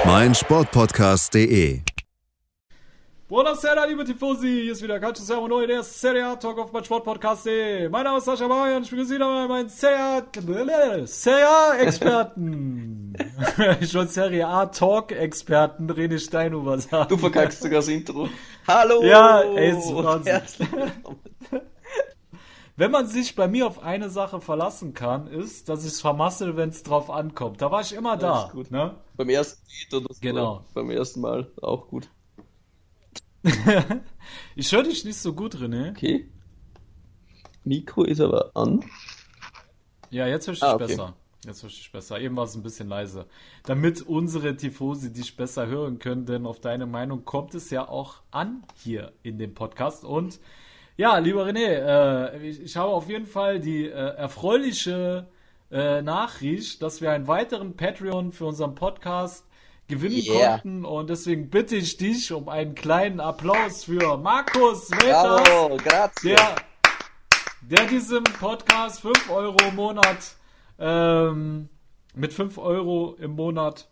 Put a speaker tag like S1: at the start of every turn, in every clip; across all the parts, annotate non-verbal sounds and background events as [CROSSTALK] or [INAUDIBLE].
S1: Auf meinsportpodcast.de.
S2: Buonasera, liebe Tifosi. Hier ist wieder Calcio Servo Neu, der Serie A Talk auf meinsportpodcast.de. Mein Name ist Sascha Marian, ich begrüße wieder meinen Serie A Experten. [LAUGHS] [LAUGHS] ich wollte Serie A Talk Experten René Steinhuber sagen.
S3: Du verkackst sogar das Intro. Hallo!
S2: Ja, ey, ist Wahnsinn. Wenn man sich bei mir auf eine Sache verlassen kann, ist, dass ich es vermassel, wenn es drauf ankommt. Da war ich immer da.
S3: ist gut.
S2: Ne?
S3: Beim ersten Lied oder.
S2: Genau.
S3: Beim ersten Mal auch gut. [LAUGHS]
S2: ich höre dich nicht so gut, René.
S3: Okay. Mikro ist aber an.
S2: Ja, jetzt höre ich dich
S3: Ah, okay.
S2: besser. Jetzt höre ich dich besser. Eben war es ein bisschen leise. Damit unsere Tifosi dich besser hören können, denn auf deine Meinung kommt es ja auch an hier in dem Podcast. Und ja, lieber René, äh, ich, ich habe auf jeden Fall die äh, erfreuliche äh, Nachricht, dass wir einen weiteren Patreon für unseren Podcast gewinnen
S3: Yeah.
S2: konnten. Und deswegen bitte ich dich um einen kleinen Applaus für Markus
S3: Bravo, grazie.
S2: der, der diesem Podcast 5 Euro im Monat ähm, mit 5 Euro im Monat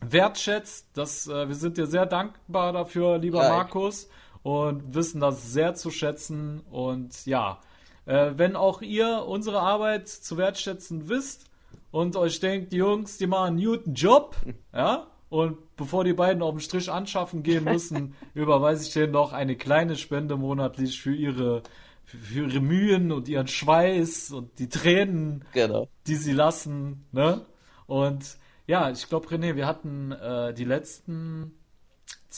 S2: wertschätzt. Das, äh, wir sind dir sehr dankbar dafür, lieber
S3: Ja,
S2: Markus, und wissen das sehr zu schätzen. Und ja, äh, wenn auch ihr unsere Arbeit zu wertschätzen wisst und euch denkt, die Jungs, die machen einen guten Job, [LAUGHS] ja, und bevor die beiden auf den Strich anschaffen gehen müssen, [LAUGHS] überweise ich denen noch eine kleine Spende monatlich für ihre, für ihre Mühen und ihren Schweiß und die Tränen,
S3: Genau.
S2: die sie lassen, ne? Und ja, ich glaube, René, wir hatten äh, die letzten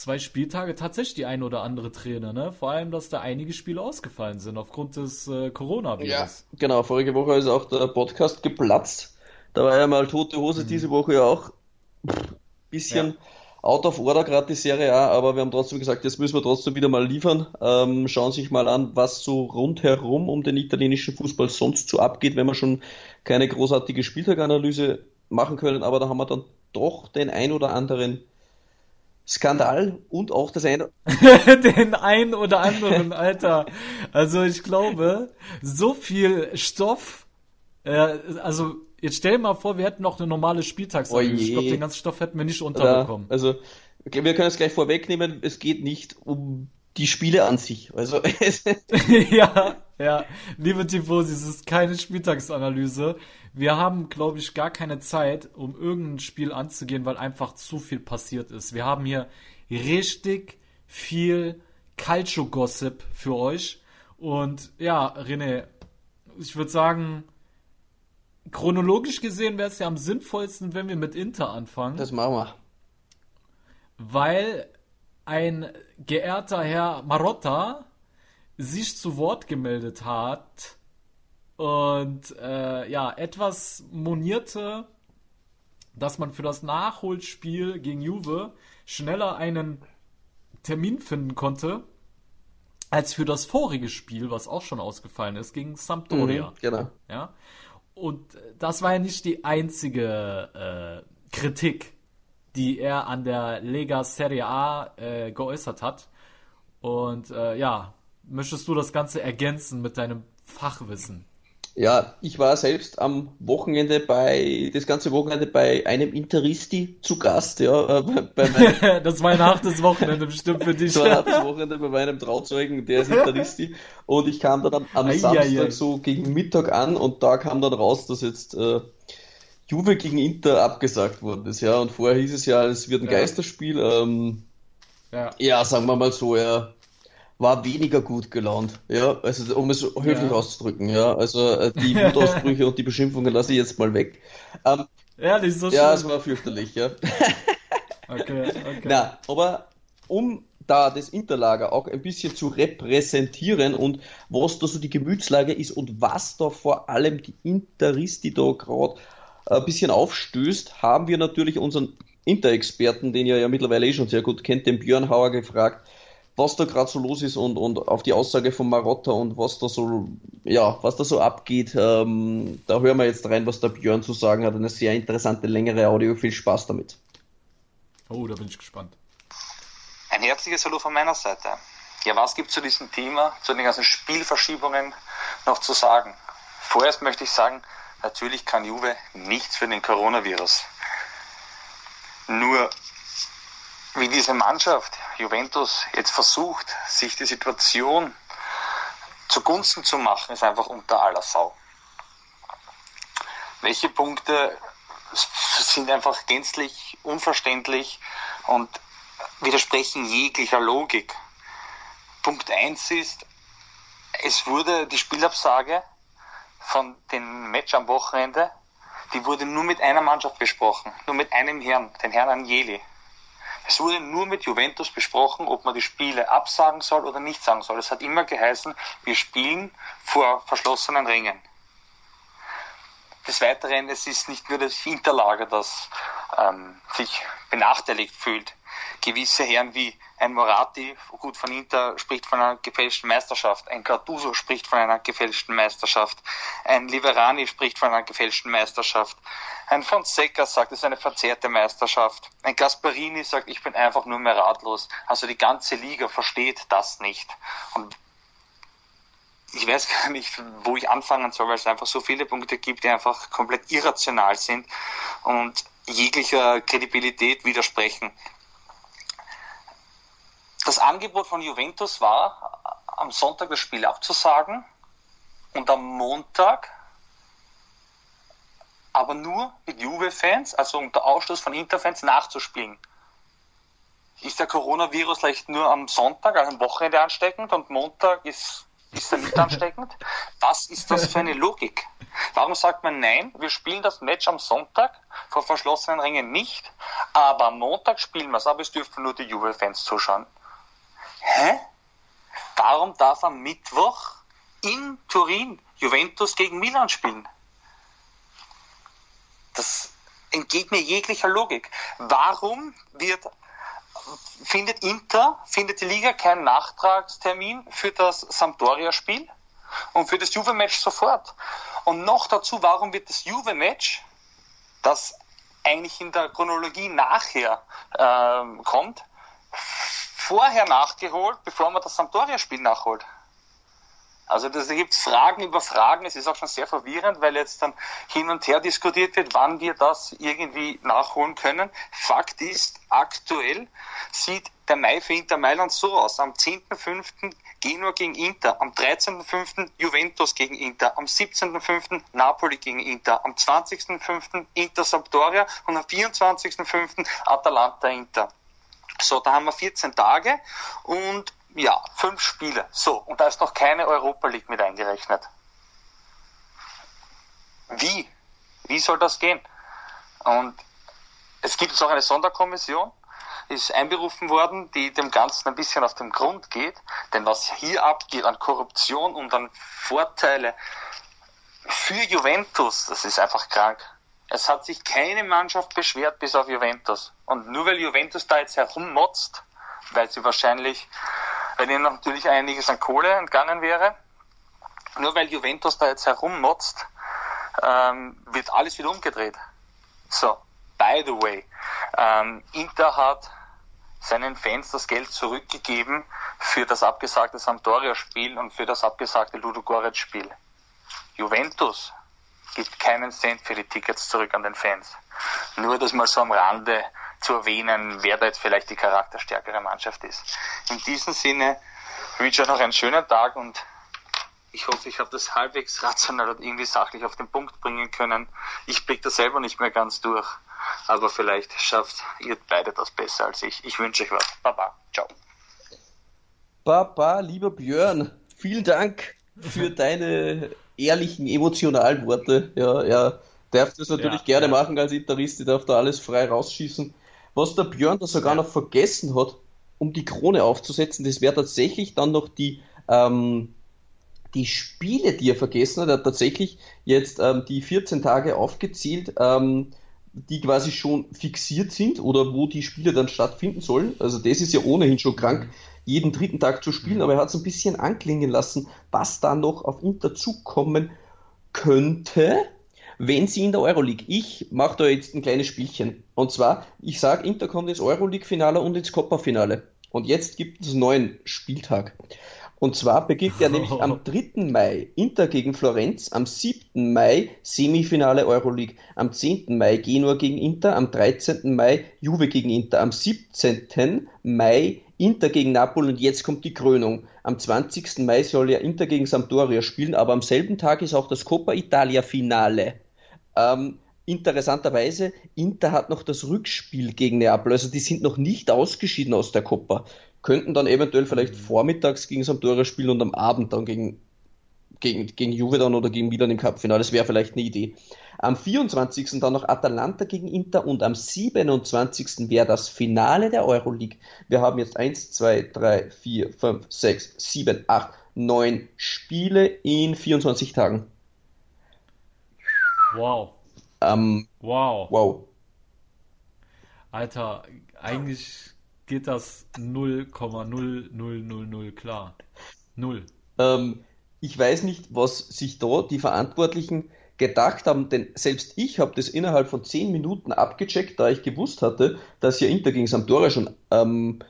S2: zwei Spieltage tatsächlich die ein oder andere Träne, ne? Vor allem, dass da einige Spiele ausgefallen sind aufgrund des äh,
S3: Ja,
S2: Coronavirus.
S3: genau. Vorige Woche ist auch der Podcast geplatzt. Da war ja mal tote Hose, diese Woche ja auch pff, bisschen
S2: Ja.
S3: out of order, gerade die Serie A, aber wir haben trotzdem gesagt, jetzt müssen wir trotzdem wieder mal liefern. Ähm, schauen sich mal an, was so rundherum um den italienischen Fußball sonst so abgeht, wenn wir schon keine großartige Spieltaganalyse machen können, aber da haben wir dann doch den ein oder anderen Skandal und auch das eine. [LAUGHS]
S2: Den einen oder anderen, Alter. Also ich glaube, so viel Stoff, äh, also jetzt stell dir mal vor, wir hätten noch eine normale Spieltagsanalyse.
S3: Oh
S2: ich glaube, den ganzen Stoff hätten wir nicht
S3: Ja,
S2: unterbekommen.
S3: also, okay, wir können es gleich vorwegnehmen, es geht nicht um die Spiele an sich. Also, [LAUGHS] [LAUGHS]
S2: ja, ja. Liebe Tifosi, es ist keine Spieltagsanalyse. Wir haben, glaube ich, gar keine Zeit, um irgendein Spiel anzugehen, weil einfach zu viel passiert ist. Wir haben hier richtig viel Calcio-Gossip für euch. Und ja, René, ich würde sagen, chronologisch gesehen wäre es ja am sinnvollsten, wenn wir mit Inter anfangen
S3: das machen wir.
S2: weil ein geehrter Herr Marotta sich zu Wort gemeldet hat und äh, ja, etwas monierte, dass man für das Nachholspiel gegen Juve schneller einen Termin finden konnte als für das vorige Spiel, was auch schon ausgefallen ist, gegen Sampdoria.
S3: Mhm, genau.
S2: Ja. Und das war ja nicht die einzige äh, Kritik, die er an der Lega Serie A äh, geäußert hat. Und äh, ja, möchtest du das Ganze ergänzen mit deinem Fachwissen?
S3: Ja, ich war selbst am Wochenende bei, das ganze Wochenende bei einem Interisti zu Gast, ja, äh, [LAUGHS] meinem,
S2: das war ein hartes Wochenende bestimmt für dich.
S3: so ein hartes Wochenende bei meinem Trauzeugen, der ist Interisti, und ich kam dann am, am
S2: Ei,
S3: Samstag
S2: ei.
S3: so gegen Mittag an und da kam dann raus, dass jetzt äh, Juve gegen Inter abgesagt worden ist, ja, und vorher hieß es ja, es wird ein
S2: Ja.
S3: Geisterspiel, ähm,
S2: ja.
S3: Ja, sagen wir mal so, er war weniger gut gelaunt. Ja, also um es höflich
S2: Ja.
S3: auszudrücken, ja. Also äh, die [LAUGHS] Wutausbrüche und die Beschimpfungen lasse ich jetzt mal weg. Ähm,
S2: Ehrlich, so
S3: ja, es war fürchterlich, ja. [LAUGHS]
S2: Okay, okay.
S3: Na, aber um da das Interlager auch ein bisschen zu repräsentieren und was da so die Gemütslage ist und was da vor allem die Interisti da gerade ein bisschen aufstößt, haben wir natürlich unseren Inter-Experten, den ihr ja mittlerweile eh schon sehr gut kennt, den Björn Hauer gefragt, was da gerade so los ist und, und auf die Aussage von Marotta und was da so, ja, was da so abgeht. Ähm, da hören wir jetzt rein, was der Björn zu sagen hat. Eine sehr interessante, längere Audio. Viel Spaß damit.
S2: Oh, da bin ich gespannt.
S4: Ein herzliches Hallo von meiner Seite. Ja, was gibt zu diesem Thema, zu den ganzen Spielverschiebungen noch zu sagen? Vorerst möchte ich sagen, natürlich kann Juve nichts für den Coronavirus. Nur wie diese Mannschaft, Juventus, jetzt versucht, sich die Situation zugunsten zu machen, ist einfach unter aller Sau. Welche Punkte sind einfach gänzlich unverständlich und widersprechen jeglicher Logik. Punkt 1 ist, es wurde die Spielabsage von dem Match am Wochenende, die wurde nur mit einer Mannschaft besprochen, nur mit einem Herrn, den Herrn Agnelli. Es wurde nur mit Juventus besprochen, ob man die Spiele absagen soll oder nicht sagen soll. Es hat immer geheißen, wir spielen vor verschlossenen Ringen. Des Weiteren, es ist nicht nur das Hinterlager, das ähm, sich benachteiligt fühlt. Gewisse Herren wie ein Morati, gut von Inter, spricht von einer gefälschten Meisterschaft. Ein Carduso spricht von einer gefälschten Meisterschaft. Ein Liverani spricht von einer gefälschten Meisterschaft. Ein Fonseca sagt, es ist eine verzerrte Meisterschaft. Ein Gasparini sagt, ich bin einfach nur mehr ratlos. Also die ganze Liga versteht das nicht. Und ich weiß gar nicht, wo ich anfangen soll, weil es einfach so viele Punkte gibt, die einfach komplett irrational sind und jeglicher Kredibilität widersprechen. Das Angebot von Juventus war, am Sonntag das Spiel abzusagen und am Montag aber nur mit Juve-Fans, also unter Ausschluss von Inter-Fans, nachzuspielen. Ist der Coronavirus vielleicht nur am Sonntag, also am Wochenende ansteckend und Montag ist, ist er nicht ansteckend? Was ist das für eine Logik? Warum sagt man nein, wir spielen das Match am Sonntag vor verschlossenen Ringen nicht, aber am Montag spielen wir es, aber es dürfen nur die Juve-Fans zuschauen. Hä? Warum darf am Mittwoch in Turin Juventus gegen Milan spielen? Das entgeht mir jeglicher Logik. Warum wird, findet Inter, findet die Liga keinen Nachtragstermin für das Sampdoria-Spiel und für das Juve-Match sofort? Und noch dazu, warum wird das Juve-Match, das eigentlich in der Chronologie nachher äh, kommt, vorher nachgeholt, bevor man das Sampdoria-Spiel nachholt? Also da gibt es Fragen über Fragen. Es ist auch schon sehr verwirrend, weil jetzt dann hin und her diskutiert wird, wann wir das irgendwie nachholen können. Fakt ist, aktuell sieht der Mai für Inter Mailand so aus. Am 10.05. Genua gegen Inter, am 13.05. Juventus gegen Inter, am 17.05. Napoli gegen Inter, am 20.05. Inter Sampdoria und am 24.05. Atalanta Inter. So, da haben wir 14 Tage und ja, fünf Spiele. So, und da ist noch keine Europa League mit eingerechnet. Wie? Wie soll das gehen? Und es gibt jetzt auch eine Sonderkommission, ist einberufen worden, die dem Ganzen ein bisschen auf den Grund geht. Denn was hier abgeht an Korruption und an Vorteile für Juventus, das ist einfach krank. Es hat sich keine Mannschaft beschwert, bis auf Juventus. Und nur weil Juventus da jetzt herummotzt, weil sie wahrscheinlich weil ihnen natürlich einiges an Kohle entgangen wäre. Nur weil Juventus da jetzt herummotzt, ähm, wird alles wieder umgedreht. So, by the way, ähm, Inter hat seinen Fans das Geld zurückgegeben für das abgesagte Sampdoria-Spiel und für das abgesagte Ludogorets-Spiel. Juventus gibt keinen Cent für die Tickets zurück an den Fans. Nur das mal so am Rande zu erwähnen, wer da jetzt vielleicht die charakterstärkere Mannschaft ist. In diesem Sinne wünsche ich euch noch einen schönen Tag und ich hoffe, ich habe das halbwegs rational und irgendwie sachlich auf den Punkt bringen können. Ich blick da selber nicht mehr ganz durch, aber vielleicht schafft ihr beide das besser als ich. Ich wünsche euch was. Baba. Ciao.
S3: Baba, lieber Björn, vielen Dank für deine ehrlichen, emotionalen Worte. Ja, er darf das natürlich ja, gerne ja. machen als Interist, er darf da alles frei rausschießen. Was der Björn da sogar noch vergessen hat, um die Krone aufzusetzen, das wäre tatsächlich dann noch die, ähm, die Spiele, die er vergessen hat. Er hat tatsächlich jetzt ähm, die 14 Tage aufgezielt, ähm, die quasi schon fixiert sind oder wo die Spiele dann stattfinden sollen. Also das ist ja ohnehin schon krank, jeden dritten Tag zu spielen, aber er hat es ein bisschen anklingen lassen, was da noch auf Inter zukommen könnte, wenn sie in der Euroleague. Ich mache da jetzt ein kleines Spielchen. Und zwar, ich sage, Inter kommt ins Euroleague-Finale und ins Coppa-Finale. Und jetzt gibt es einen neuen Spieltag. Und zwar beginnt er nämlich am [LAUGHS] 3. Mai Inter gegen Florenz, am 7. Mai Semifinale Euroleague, am 10. Mai Genua gegen Inter, am 13. Mai Juve gegen Inter, am 17. Mai Inter gegen Napoli und jetzt kommt die Krönung. Am 20. Mai soll ja Inter gegen Sampdoria spielen, aber am selben Tag ist auch das Coppa Italia Finale. Ähm, interessanterweise, Inter hat noch das Rückspiel gegen Neapel, also die sind noch nicht ausgeschieden aus der Coppa könnten dann eventuell vielleicht mhm. vormittags gegen Sampdoria spielen und am Abend dann gegen, gegen, gegen Juve dann oder gegen Milan im Cup-Finale. Das wäre vielleicht eine Idee. Am 24. dann noch Atalanta gegen Inter und am 27. wäre das Finale der Euroleague. Wir haben jetzt 1, 2, 3, 4, 5, 6, 7, 8, 9 Spiele in 24 Tagen.
S2: Wow.
S3: Ähm,
S2: wow.
S3: Wow.
S2: Alter, eigentlich geht das 0,0000 klar. Null.
S3: Ähm, ich weiß nicht, was sich da die Verantwortlichen gedacht haben, denn selbst ich habe das innerhalb von 10 Minuten abgecheckt, da ich gewusst hatte, dass ja Inter gegen Sampdoria schon ähm,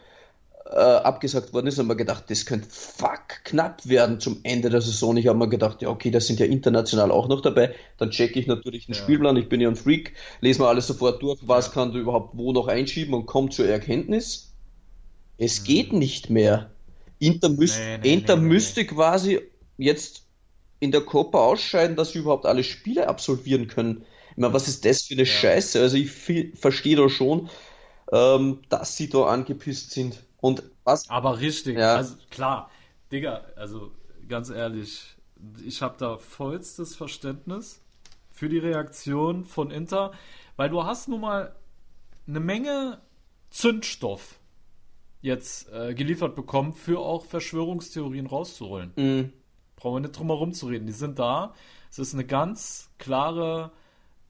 S3: äh, abgesagt worden ist, und mir gedacht, das könnte fuck knapp werden zum Ende der Saison. Ich habe mir gedacht, ja okay, das sind ja international auch noch dabei. Dann checke ich natürlich den ja. Spielplan, ich bin ja ein Freak, lese mir alles sofort durch, was kann du überhaupt wo noch einschieben und komme zur Erkenntnis, es geht nicht mehr. Inter, müß, nee, nee, Inter nee, müsste quasi jetzt in der Copa ausscheiden, dass sie überhaupt alle Spiele absolvieren können. Ich meine, was ist das für eine ja. Scheiße? Also ich verstehe da schon, ähm, dass sie da angepisst sind. Und was?
S2: Aber richtig,
S3: ja.
S2: also klar, Digga, also ganz ehrlich, ich habe da vollstes Verständnis für die Reaktion von Inter, weil du hast nun mal eine Menge Zündstoff jetzt äh, geliefert bekommen, für auch Verschwörungstheorien rauszuholen. Mhm. Brauchen wir nicht drum herum zu reden. Die sind da. Es ist eine ganz klare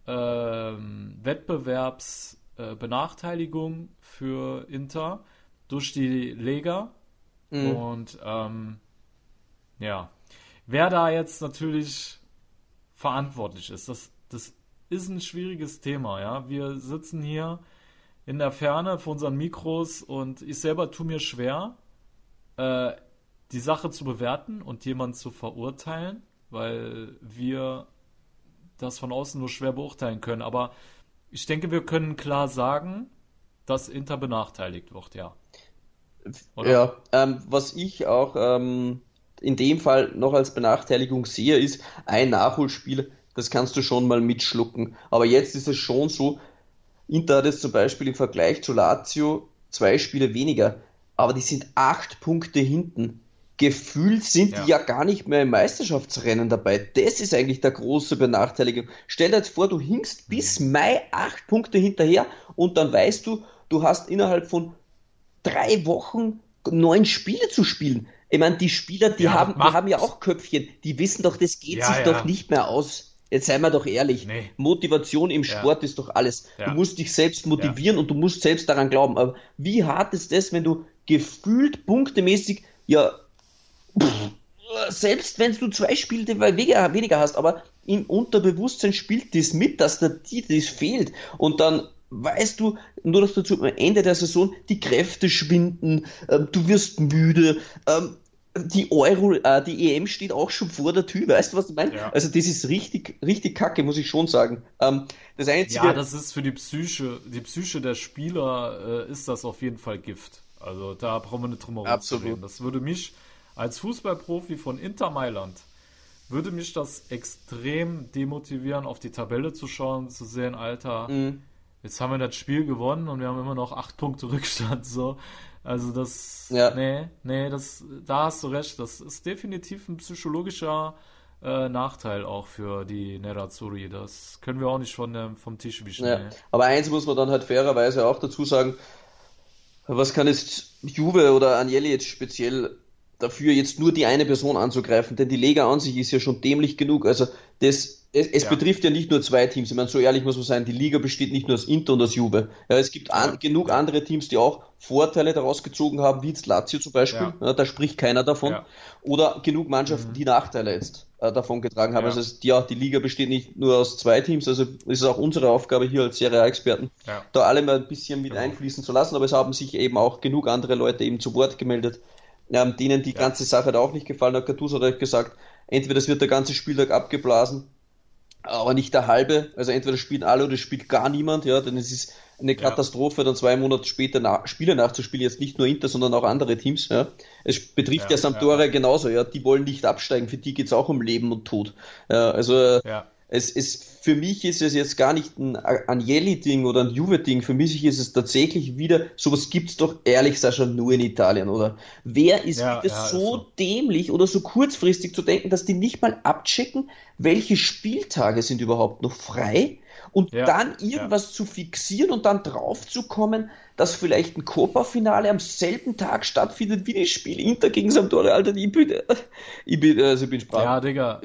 S2: ähm, Wettbewerbsbenachteiligung äh, für Inter durch die Lega. Mhm. Und ähm, ja, wer da jetzt natürlich verantwortlich ist, das, das ist ein schwieriges Thema. Ja, wir sitzen hier in der Ferne vor unseren Mikros und ich selber tue mir schwer, äh, die Sache zu bewerten und jemanden zu verurteilen, weil wir das von außen nur schwer beurteilen können. Aber ich denke, wir können klar sagen, dass Inter benachteiligt wird, ja.
S3: Oder? Ja, ähm, was ich auch ähm, in dem Fall noch als Benachteiligung sehe, ist ein Nachholspiel, das kannst du schon mal mitschlucken. Aber jetzt ist es schon so, Inter hat jetzt zum Beispiel im Vergleich zu Lazio zwei Spiele weniger, aber die sind acht Punkte hinten. Gefühlt sind ja. die ja gar nicht mehr im Meisterschaftsrennen dabei. Das ist eigentlich der große Benachteiligung. Stell dir jetzt vor, du hinkst bis mhm. Mai acht Punkte hinterher und dann weißt du, du hast innerhalb von drei Wochen neun Spiele zu spielen. Ich meine, die Spieler, die, ja, haben, die haben ja auch Köpfchen, die wissen doch, das geht ja, sich doch nicht mehr aus. Jetzt seien wir doch ehrlich, nee. Motivation im Sport ja. ist doch alles. Ja. Du musst dich selbst motivieren ja. und du musst selbst daran glauben. Aber wie hart ist das, wenn du gefühlt punktemäßig, ja, pff, selbst wenn du zwei Spiele weniger hast, aber im Unterbewusstsein spielt das mit, dass der das fehlt. Und dann weißt du, nur dass dazu am Ende der Saison die Kräfte schwinden, äh, du wirst müde, ähm, die Euro, äh, die EM steht auch schon vor der Tür, weißt du, was ich meine? Ja. Also das ist richtig, richtig kacke, muss ich schon sagen. Ähm, das einzige.
S2: Ja, das ist für die Psyche, die Psyche der Spieler äh, ist das auf jeden Fall Gift. Also da brauchen wir nicht drum herum zu reden. Das würde mich als Fußballprofi von Inter Mailand würde mich das extrem demotivieren, auf die Tabelle zu schauen, zu sehen, Alter, mhm. jetzt haben wir das Spiel gewonnen und wir haben immer noch acht Punkte Rückstand. So, also das, ja. nee, nee, das, da hast du recht. Das ist definitiv ein psychologischer äh, Nachteil auch für die Nerazzurri. Das können wir auch nicht von dem, vom Tisch wischen. Ja.
S3: Aber eins muss man dann halt fairerweise auch dazu sagen, was kann jetzt Juve oder Agnelli jetzt speziell dafür, jetzt nur die eine Person anzugreifen? Denn die Lega an sich ist ja schon dämlich genug. Also das es, es ja. betrifft ja nicht nur zwei Teams. Ich meine, so ehrlich muss man sein, die Liga besteht nicht nur aus Inter und aus Juve. Ja, es gibt an, genug andere Teams, die auch Vorteile daraus gezogen haben, wie jetzt Lazio zum Beispiel. Ja. da spricht keiner davon. Oder genug Mannschaften, mhm. die Nachteile jetzt äh, davon getragen haben. Also es, die Liga besteht nicht nur aus zwei Teams, also ist es auch unsere Aufgabe hier als Serie A-Experten, da alle mal ein bisschen mit genau. einfließen zu lassen. Aber es haben sich eben auch genug andere Leute eben zu Wort gemeldet, ähm, denen die ganze Sache da auch nicht gefallen hat. Gattuso hat gesagt, entweder es wird der ganze Spieltag abgeblasen aber nicht der halbe. Also entweder spielen alle oder spielt gar niemand, ja, denn es ist eine Katastrophe, ja. dann zwei Monate später nach, Spiele nachzuspielen, jetzt nicht nur Inter, sondern auch andere Teams, ja. Es betrifft ja, ja Sampdoria genauso, ja, die wollen nicht absteigen, für die geht's auch um Leben und Tod. Ja, also ja es, es, für mich ist es jetzt gar nicht ein Agnelli-Ding oder ein Juve-Ding. Für mich ist es tatsächlich wieder, sowas gibt's doch ehrlich Sascha nur in Italien, oder? Wer ist ja, bitte ja, so also. dämlich oder so kurzfristig zu denken, dass die nicht mal abchecken, welche Spieltage sind überhaupt noch frei und ja, dann irgendwas zu fixieren und dann drauf zu kommen, dass vielleicht ein Copa-Finale am selben Tag stattfindet wie das Spiel Inter gegen Sampdoria. Alter, ich bin, [LAUGHS] ich bin, also ich bin sprachlos.
S2: Ja, Digga.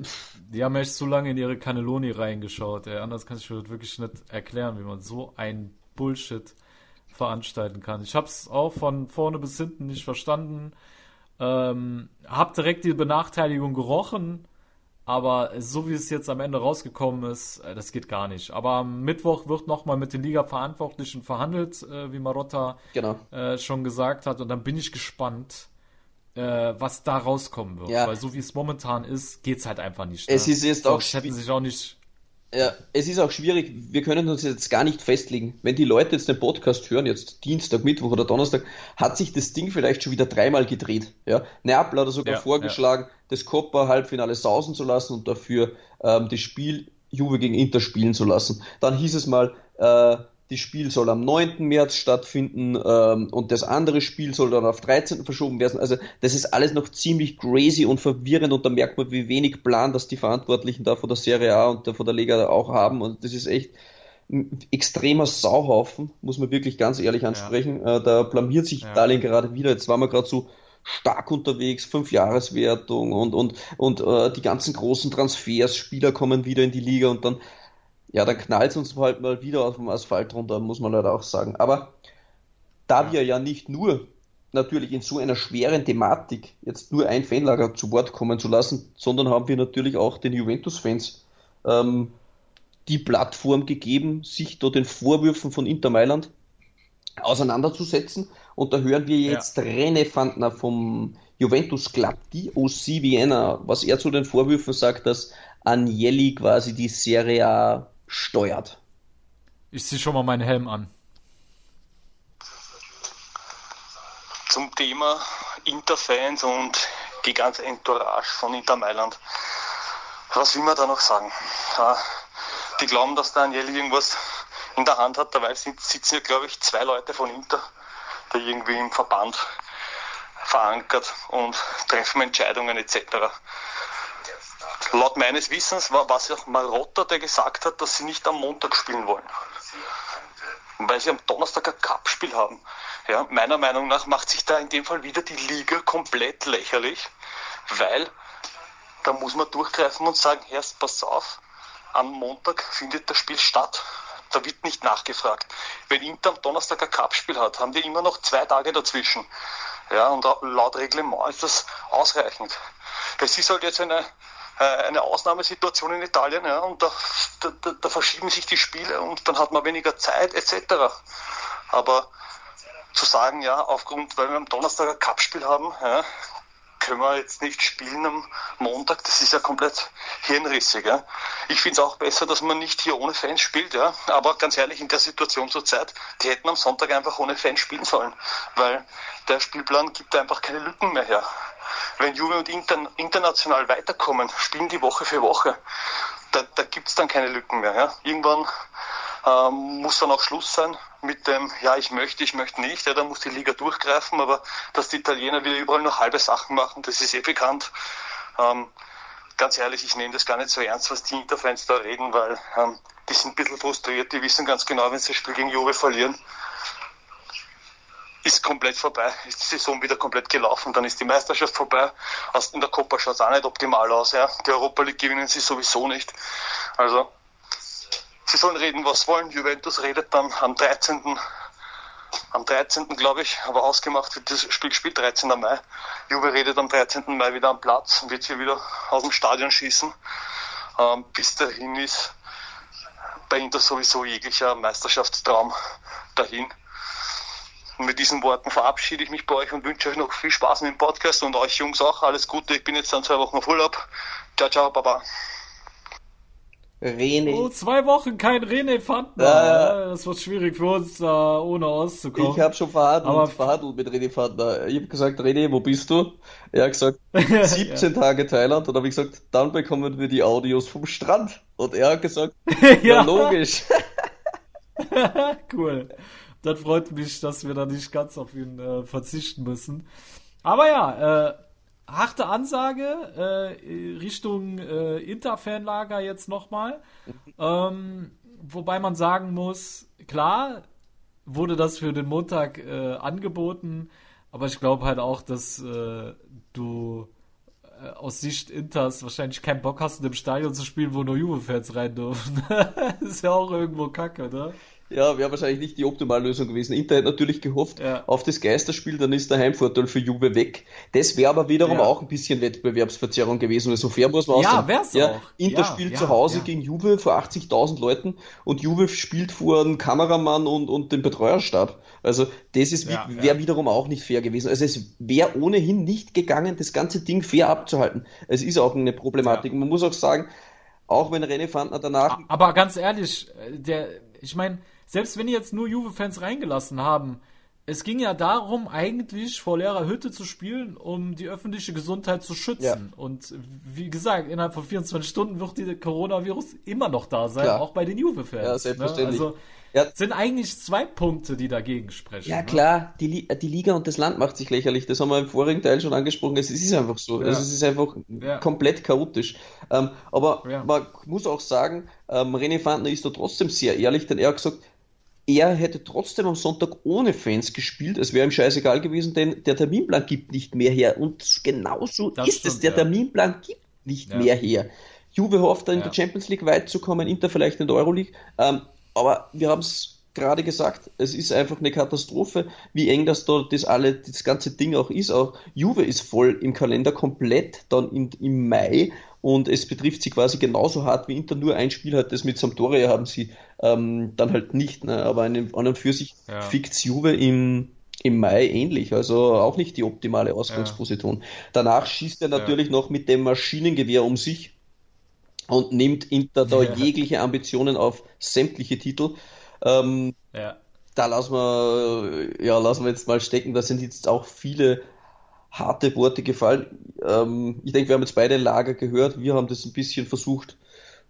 S2: Die haben echt so lange in ihre Cannelloni reingeschaut. Ey. Anders kann ich mir wirklich nicht erklären, wie man so ein Bullshit veranstalten kann. Ich habe es auch von vorne bis hinten nicht verstanden. Ähm, hab direkt die Benachteiligung gerochen, aber so wie es jetzt am Ende rausgekommen ist, äh, das geht gar nicht. Aber am Mittwoch wird nochmal mit den Liga-Verantwortlichen verhandelt, äh, wie Marotta genau. äh, schon gesagt hat. Und dann bin ich gespannt, äh, was da rauskommen wird. Ja. Weil so wie es momentan ist, geht's halt einfach nicht.
S3: Es ne? ist jetzt auch
S2: hätten sich auch nicht.
S3: Ja, es ist auch schwierig, wir können uns jetzt gar nicht festlegen. Wenn die Leute jetzt den Podcast hören, jetzt Dienstag, Mittwoch oder Donnerstag, hat sich das Ding vielleicht schon wieder dreimal gedreht. Ja? Neapel hat sogar ja, vorgeschlagen, ja. das Copa-Halbfinale sausen zu lassen und dafür ähm, das Spiel Juve gegen Inter spielen zu lassen. Dann hieß es mal, äh, das Spiel soll am 9. März stattfinden ähm, und das andere Spiel soll dann auf 13. verschoben werden. Also das ist alles noch ziemlich crazy und verwirrend und da merkt man, wie wenig Plan das die Verantwortlichen da von der Serie A und von der Liga auch haben und das ist echt ein extremer Sauhaufen, muss man wirklich ganz ehrlich ansprechen. Ja. Äh, da blamiert sich ja. Italien gerade wieder. Jetzt waren wir gerade so stark unterwegs, Fünfjahreswertung und und und äh, die ganzen großen Transfers, Spieler kommen wieder in die Liga und dann ja, dann knallt es uns halt mal wieder auf dem Asphalt runter, muss man leider auch sagen. Aber da wir ja nicht nur natürlich in so einer schweren Thematik jetzt nur ein Fanlager zu Wort kommen zu lassen, sondern haben wir natürlich auch den Juventus-Fans ähm, die Plattform gegeben, sich da den Vorwürfen von Inter Mailand auseinanderzusetzen. Und da hören wir jetzt ja. René Fandner vom Juventus Club, die OC Vienna, was er zu den Vorwürfen sagt, dass Agnelli quasi die Serie A steuert.
S2: Ich ziehe schon mal meinen Helm an.
S5: Zum Thema Interfans und die ganze Entourage von Inter Mailand. Was will man da noch sagen? Die glauben, dass der Agnelli irgendwas in der Hand hat. Dabei sitzen ja, glaube ich, zwei Leute von Inter, die irgendwie im Verband verankert und treffen Entscheidungen etc laut meines Wissens war was auch Marotta, der gesagt hat, dass sie nicht am Montag spielen wollen. Weil sie am Donnerstag ein Cup-Spiel haben. Ja, meiner Meinung nach macht sich da in dem Fall wieder die Liga komplett lächerlich, weil da muss man durchgreifen und sagen, erst pass auf, am Montag findet das Spiel statt. Da wird nicht nachgefragt. Wenn Inter am Donnerstag ein Cup-Spiel hat, haben die immer noch zwei Tage dazwischen. Ja, und laut Reglement ist das ausreichend. Das ist halt jetzt eine äh, eine Ausnahmesituation in Italien, ja, und da, da, da, verschieben sich die Spiele und dann hat man weniger Zeit etc. Aber zu sagen, ja, aufgrund, weil wir am Donnerstag ein Cup-Spiel haben, ja, können wir jetzt nicht spielen am Montag, das ist ja komplett hirnrissig. Ja. Ich finde es auch besser, dass man nicht hier ohne Fans spielt, ja. aber ganz ehrlich, in der Situation zur Zeit, die hätten am Sonntag einfach ohne Fans spielen sollen, weil der Spielplan gibt einfach keine Lücken mehr her. Wenn Juve und Inter international weiterkommen, spielen die Woche für Woche, da, da gibt es dann keine Lücken mehr. Ja. Irgendwann ähm, muss dann auch Schluss sein mit dem, ja, ich möchte, ich möchte nicht, ja, da muss die Liga durchgreifen, aber dass die Italiener wieder überall nur halbe Sachen machen, das ist eh bekannt. Ähm, ganz ehrlich, ich nehme das gar nicht so ernst, was die Interfans da reden, weil ähm, die sind ein bisschen frustriert, die wissen ganz genau, wenn sie das Spiel gegen Juve verlieren, ist komplett vorbei, ist die Saison wieder komplett gelaufen, dann ist die Meisterschaft vorbei. In der Copa schaut es auch nicht optimal aus. Ja. Die Europa League gewinnen sie sowieso nicht. Also, sie sollen reden, was wollen. Juventus redet dann am 13. Am 13. glaube ich, aber ausgemacht wird das Spiel gespielt, 13. Mai. Juve redet am 13. Mai wieder am Platz und wird sie wieder aus dem Stadion schießen. Ähm, bis dahin ist bei Inter sowieso jeglicher Meisterschaftstraum dahin. Und mit diesen Worten verabschiede ich mich bei euch und wünsche euch noch viel Spaß mit dem Podcast und euch Jungs auch alles Gute. Ich bin jetzt dann zwei Wochen auf Urlaub. Ciao, ciao, baba.
S2: René. Oh, zwei Wochen kein René Fandner. Ja, das wird schwierig für uns, uh, ohne auszukommen.
S3: Ich habe schon verhandelt, Aber verhandelt mit René Fandner. Ich habe gesagt, René, wo bist du? Er hat gesagt, 17 [LAUGHS] ja. Tage Thailand. Und habe ich gesagt, dann bekommen wir die Audios vom Strand. Und er hat gesagt, [LAUGHS] ja logisch. [LAUGHS]
S2: cool. Das freut mich, dass wir da nicht ganz auf ihn äh, verzichten müssen. Aber ja, äh, harte Ansage äh, Richtung äh, Inter-Fanlager jetzt nochmal. Ähm, wobei man sagen muss, klar wurde das für den Montag äh, angeboten, aber ich glaube halt auch, dass äh, du äh, aus Sicht Inters wahrscheinlich keinen Bock hast, in dem Stadion zu spielen, wo nur Juve-Fans rein dürfen. [LAUGHS] ist ja auch irgendwo kacke, oder?
S3: Ja, wäre wahrscheinlich nicht die optimale Lösung gewesen. Inter hat natürlich gehofft ja. auf das Geisterspiel, dann ist der Heimvorteil für Juve weg. Das wäre aber wiederum ja. auch ein bisschen Wettbewerbsverzerrung gewesen. Also fair muss man
S2: ja. Wär's ja, auch.
S3: Inter ja, spielt zu Hause gegen Juve vor 80.000 Leuten und Juve spielt vor einem Kameramann und, und dem Betreuerstab. Also das ist wäre wiederum auch nicht fair gewesen. Also es wäre ohnehin nicht gegangen, das ganze Ding fair abzuhalten. Es ist auch eine Problematik. Man muss auch sagen, auch wenn René Fandner danach.
S2: Aber ganz ehrlich, äh, der, ich meine, selbst wenn die jetzt nur Juve-Fans reingelassen haben, es ging ja darum, eigentlich vor leerer Hütte zu spielen, um die öffentliche Gesundheit zu schützen. Ja. Und wie gesagt, innerhalb von 24 Stunden wird der Coronavirus immer noch da sein, klar. auch bei den Juve-Fans. Ja,
S3: selbstverständlich.
S2: Ne? Also, ja. sind eigentlich zwei Punkte, die dagegen sprechen.
S3: Ja, ne? klar, die, die Liga und das Land macht sich lächerlich. Das haben wir im vorigen Teil schon angesprochen. Es ist einfach so. Ja. Also, es ist einfach ja. komplett chaotisch. Ähm, aber man muss auch sagen, ähm, René Fandner ist da trotzdem sehr ehrlich, denn er hat gesagt, er hätte trotzdem am Sonntag ohne Fans gespielt. Es wäre ihm scheißegal gewesen, denn der Terminplan gibt nicht mehr her. Und genauso das ist stimmt, es. Der ja. Terminplan gibt nicht ja. mehr her. Juve hofft, in ja. der Champions League weit zu kommen, Inter vielleicht in der Euroleague. Ähm, aber wir haben es gerade gesagt, es ist einfach eine Katastrophe, wie eng das dort das alle, das ganze Ding auch ist. Auch Juve ist voll im Kalender komplett dann in, im Mai und es betrifft sie quasi genauso hart wie Inter, nur ein Spiel hat das mit Sampdoria haben sie ähm, dann halt nicht, ne? aber an und für sich ja. fickt Juve im, im Mai ähnlich, also auch nicht die optimale Ausgangsposition. Ja. Danach schießt er natürlich ja. noch mit dem Maschinengewehr um sich und nimmt Inter da jegliche Ambitionen auf sämtliche Titel. Ähm, da lassen wir, ja, lassen wir jetzt mal stecken, da sind jetzt auch viele harte Worte gefallen. Ähm, ich denke, wir haben jetzt beide Lager gehört. Wir haben das ein bisschen versucht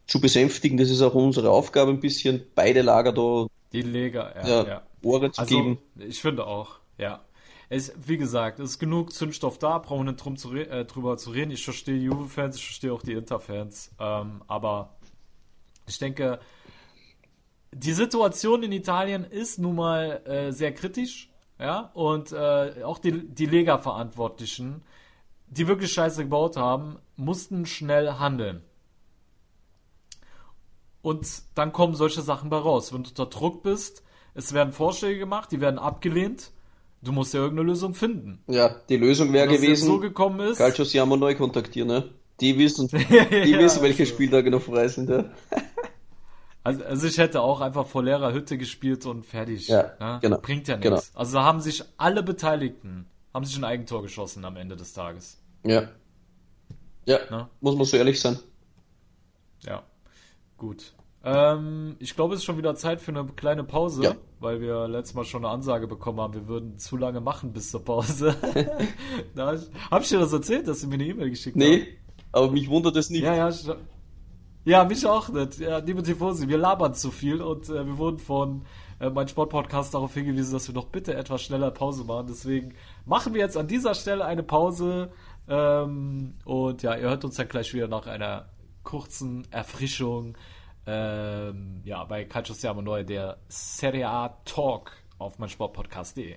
S3: zu besänftigen. Das ist auch unsere Aufgabe, ein bisschen beide Lager da.
S2: Die Lager, ja, ja, ja.
S3: Ohren zu also, geben.
S2: Ich finde auch, ja. Es, wie gesagt, es ist genug Zündstoff da, brauchen wir nicht drum zu äh, drüber zu reden. Ich verstehe Juve-Fans, ich verstehe auch die Inter-Fans. Ähm, aber ich denke, die Situation in Italien ist nun mal äh, sehr kritisch. Ja, und äh, auch die, die Lega-Verantwortlichen, die wirklich Scheiße gebaut haben, mussten schnell handeln. Und dann kommen solche Sachen bei raus. Wenn du unter Druck bist, es werden Vorschläge gemacht, die werden abgelehnt. Du musst ja irgendeine Lösung finden.
S3: Ja, die Lösung wäre gewesen,
S2: so gekommen ist.
S3: Calcio Siamo neu kontaktieren, ne? Die wissen, [LAUGHS] die ja, wissen, welche. Spieltage noch frei sind, ja.
S2: Also, also ich hätte auch einfach vor leerer Hütte gespielt und fertig.
S3: Ja, ja? Genau.
S2: Bringt ja nichts. Genau. Also da haben sich alle Beteiligten, haben sich ein Eigentor geschossen am Ende des Tages.
S3: Ja. Ja, Na? muss man so ehrlich sein.
S2: Ja, gut. Ähm, ich glaube, es ist schon wieder Zeit für eine kleine Pause, ja. weil wir letztes Mal schon eine Ansage bekommen haben, wir würden zu lange machen bis zur Pause. [LAUGHS] Habe ich dir das erzählt, dass du mir eine E-Mail geschickt
S3: hast? Nee, aber mich wundert es nicht.
S2: Ja, ja, ja, mich auch nicht. Ja, liebe Tifosi, wir labern zu viel und äh, wir wurden von äh, meinem Sportpodcast darauf hingewiesen, dass wir doch bitte etwas schneller Pause machen. Deswegen machen wir jetzt an dieser Stelle eine Pause. Ähm, und ja, ihr hört uns dann gleich wieder nach einer kurzen Erfrischung. Ähm, ja, bei Calcio Siamo Neu, der Serie A Talk auf meinsportpodcast.de.